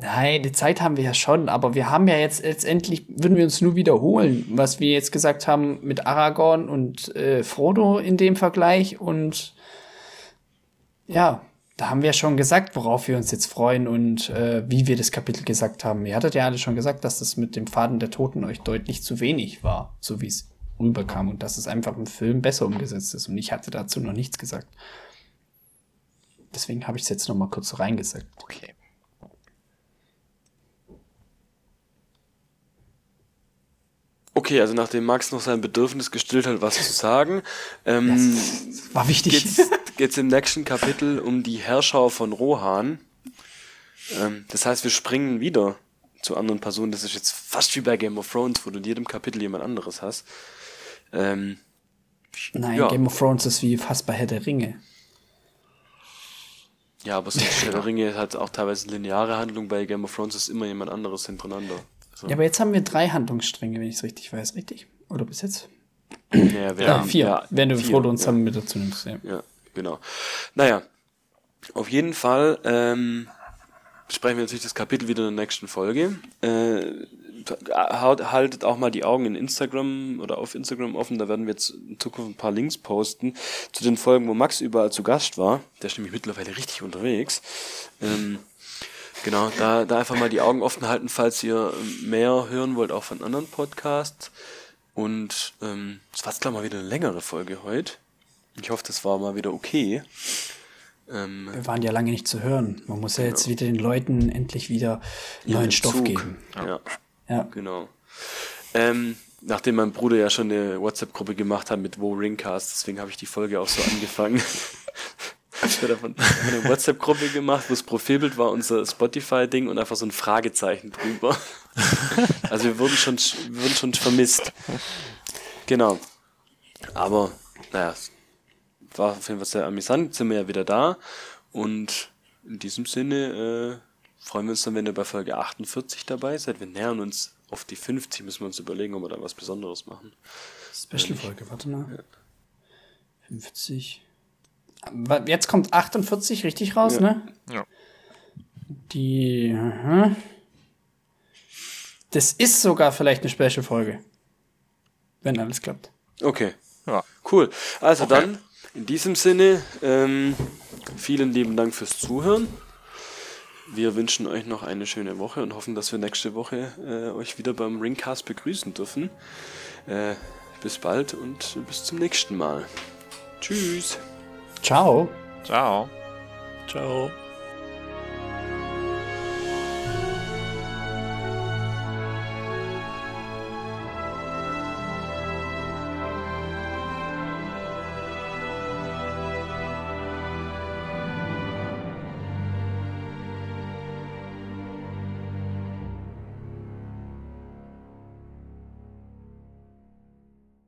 Nein, die Zeit haben wir ja schon, aber wir haben ja jetzt letztendlich, würden wir uns nur wiederholen, was wir jetzt gesagt haben mit Aragorn und äh, Frodo in dem Vergleich und ja, da haben wir schon gesagt, worauf wir uns jetzt freuen und äh, wie wir das Kapitel gesagt haben. Ihr hattet ja alle schon gesagt, dass das mit dem Faden der Toten euch deutlich zu wenig war, so wie es rüberkam und dass es einfach im Film besser umgesetzt ist. Und ich hatte dazu noch nichts gesagt. Deswegen habe ich es jetzt noch mal kurz reingesagt. Okay. Okay, also nachdem Max noch sein Bedürfnis gestillt hat, was zu sagen, ähm, das war wichtig. Geht's, geht's im nächsten Kapitel um die Herrschau von Rohan. Ähm, das heißt, wir springen wieder zu anderen Personen. Das ist jetzt fast wie bei Game of Thrones, wo du in jedem Kapitel jemand anderes hast. Ähm, Nein, ja. Game of Thrones ist wie fast bei Herr der Ringe. Ja, aber so Herr der Ringe hat auch teilweise lineare Handlung. Bei Game of Thrones ist immer jemand anderes hintereinander. So. Ja, aber jetzt haben wir drei Handlungsstränge, wenn ich es richtig weiß, richtig? Oder bis jetzt? Ja, wir ja vier, ja, wenn du vier, Frodo und Sam ja. mit dazu nimmst. Ja. ja, genau. Naja, auf jeden Fall ähm, sprechen wir natürlich das Kapitel wieder in der nächsten Folge. Äh, haltet auch mal die Augen in Instagram oder auf Instagram offen, da werden wir jetzt in Zukunft ein paar Links posten zu den Folgen, wo Max überall zu Gast war. Der ist nämlich mittlerweile richtig unterwegs. Ähm, Genau, da, da einfach mal die Augen offen halten, falls ihr mehr hören wollt, auch von anderen Podcasts. Und ähm, es war jetzt, glaube ich, mal wieder eine längere Folge heute. Ich hoffe, das war mal wieder okay. Ähm, Wir waren ja lange nicht zu hören. Man muss ja jetzt genau. wieder den Leuten endlich wieder neuen Stoff Zug. geben. Ja, ja. genau. Ähm, nachdem mein Bruder ja schon eine WhatsApp-Gruppe gemacht hat mit Wo Ringcast, deswegen habe ich die Folge auch so angefangen. Wir haben eine WhatsApp-Gruppe gemacht, wo das Profilbild war unser Spotify-Ding und einfach so ein Fragezeichen drüber. Also wir wurden schon, wir wurden schon vermisst. Genau. Aber, naja, war auf jeden Fall sehr amüsant. Jetzt sind wir ja wieder da. Und in diesem Sinne äh, freuen wir uns dann, wenn ihr bei Folge 48 dabei seid. Wir nähern uns auf die 50, müssen wir uns überlegen, ob wir da was Besonderes machen. Special-Folge, warte mal. Ja. 50. Jetzt kommt 48 richtig raus, ja. ne? Ja. Die. Aha. Das ist sogar vielleicht eine Special-Folge. Wenn alles klappt. Okay. Ja. Cool. Also okay. dann, in diesem Sinne, ähm, vielen lieben Dank fürs Zuhören. Wir wünschen euch noch eine schöne Woche und hoffen, dass wir nächste Woche äh, euch wieder beim Ringcast begrüßen dürfen. Äh, bis bald und bis zum nächsten Mal. Tschüss. Ciao. Ciao. Ciao.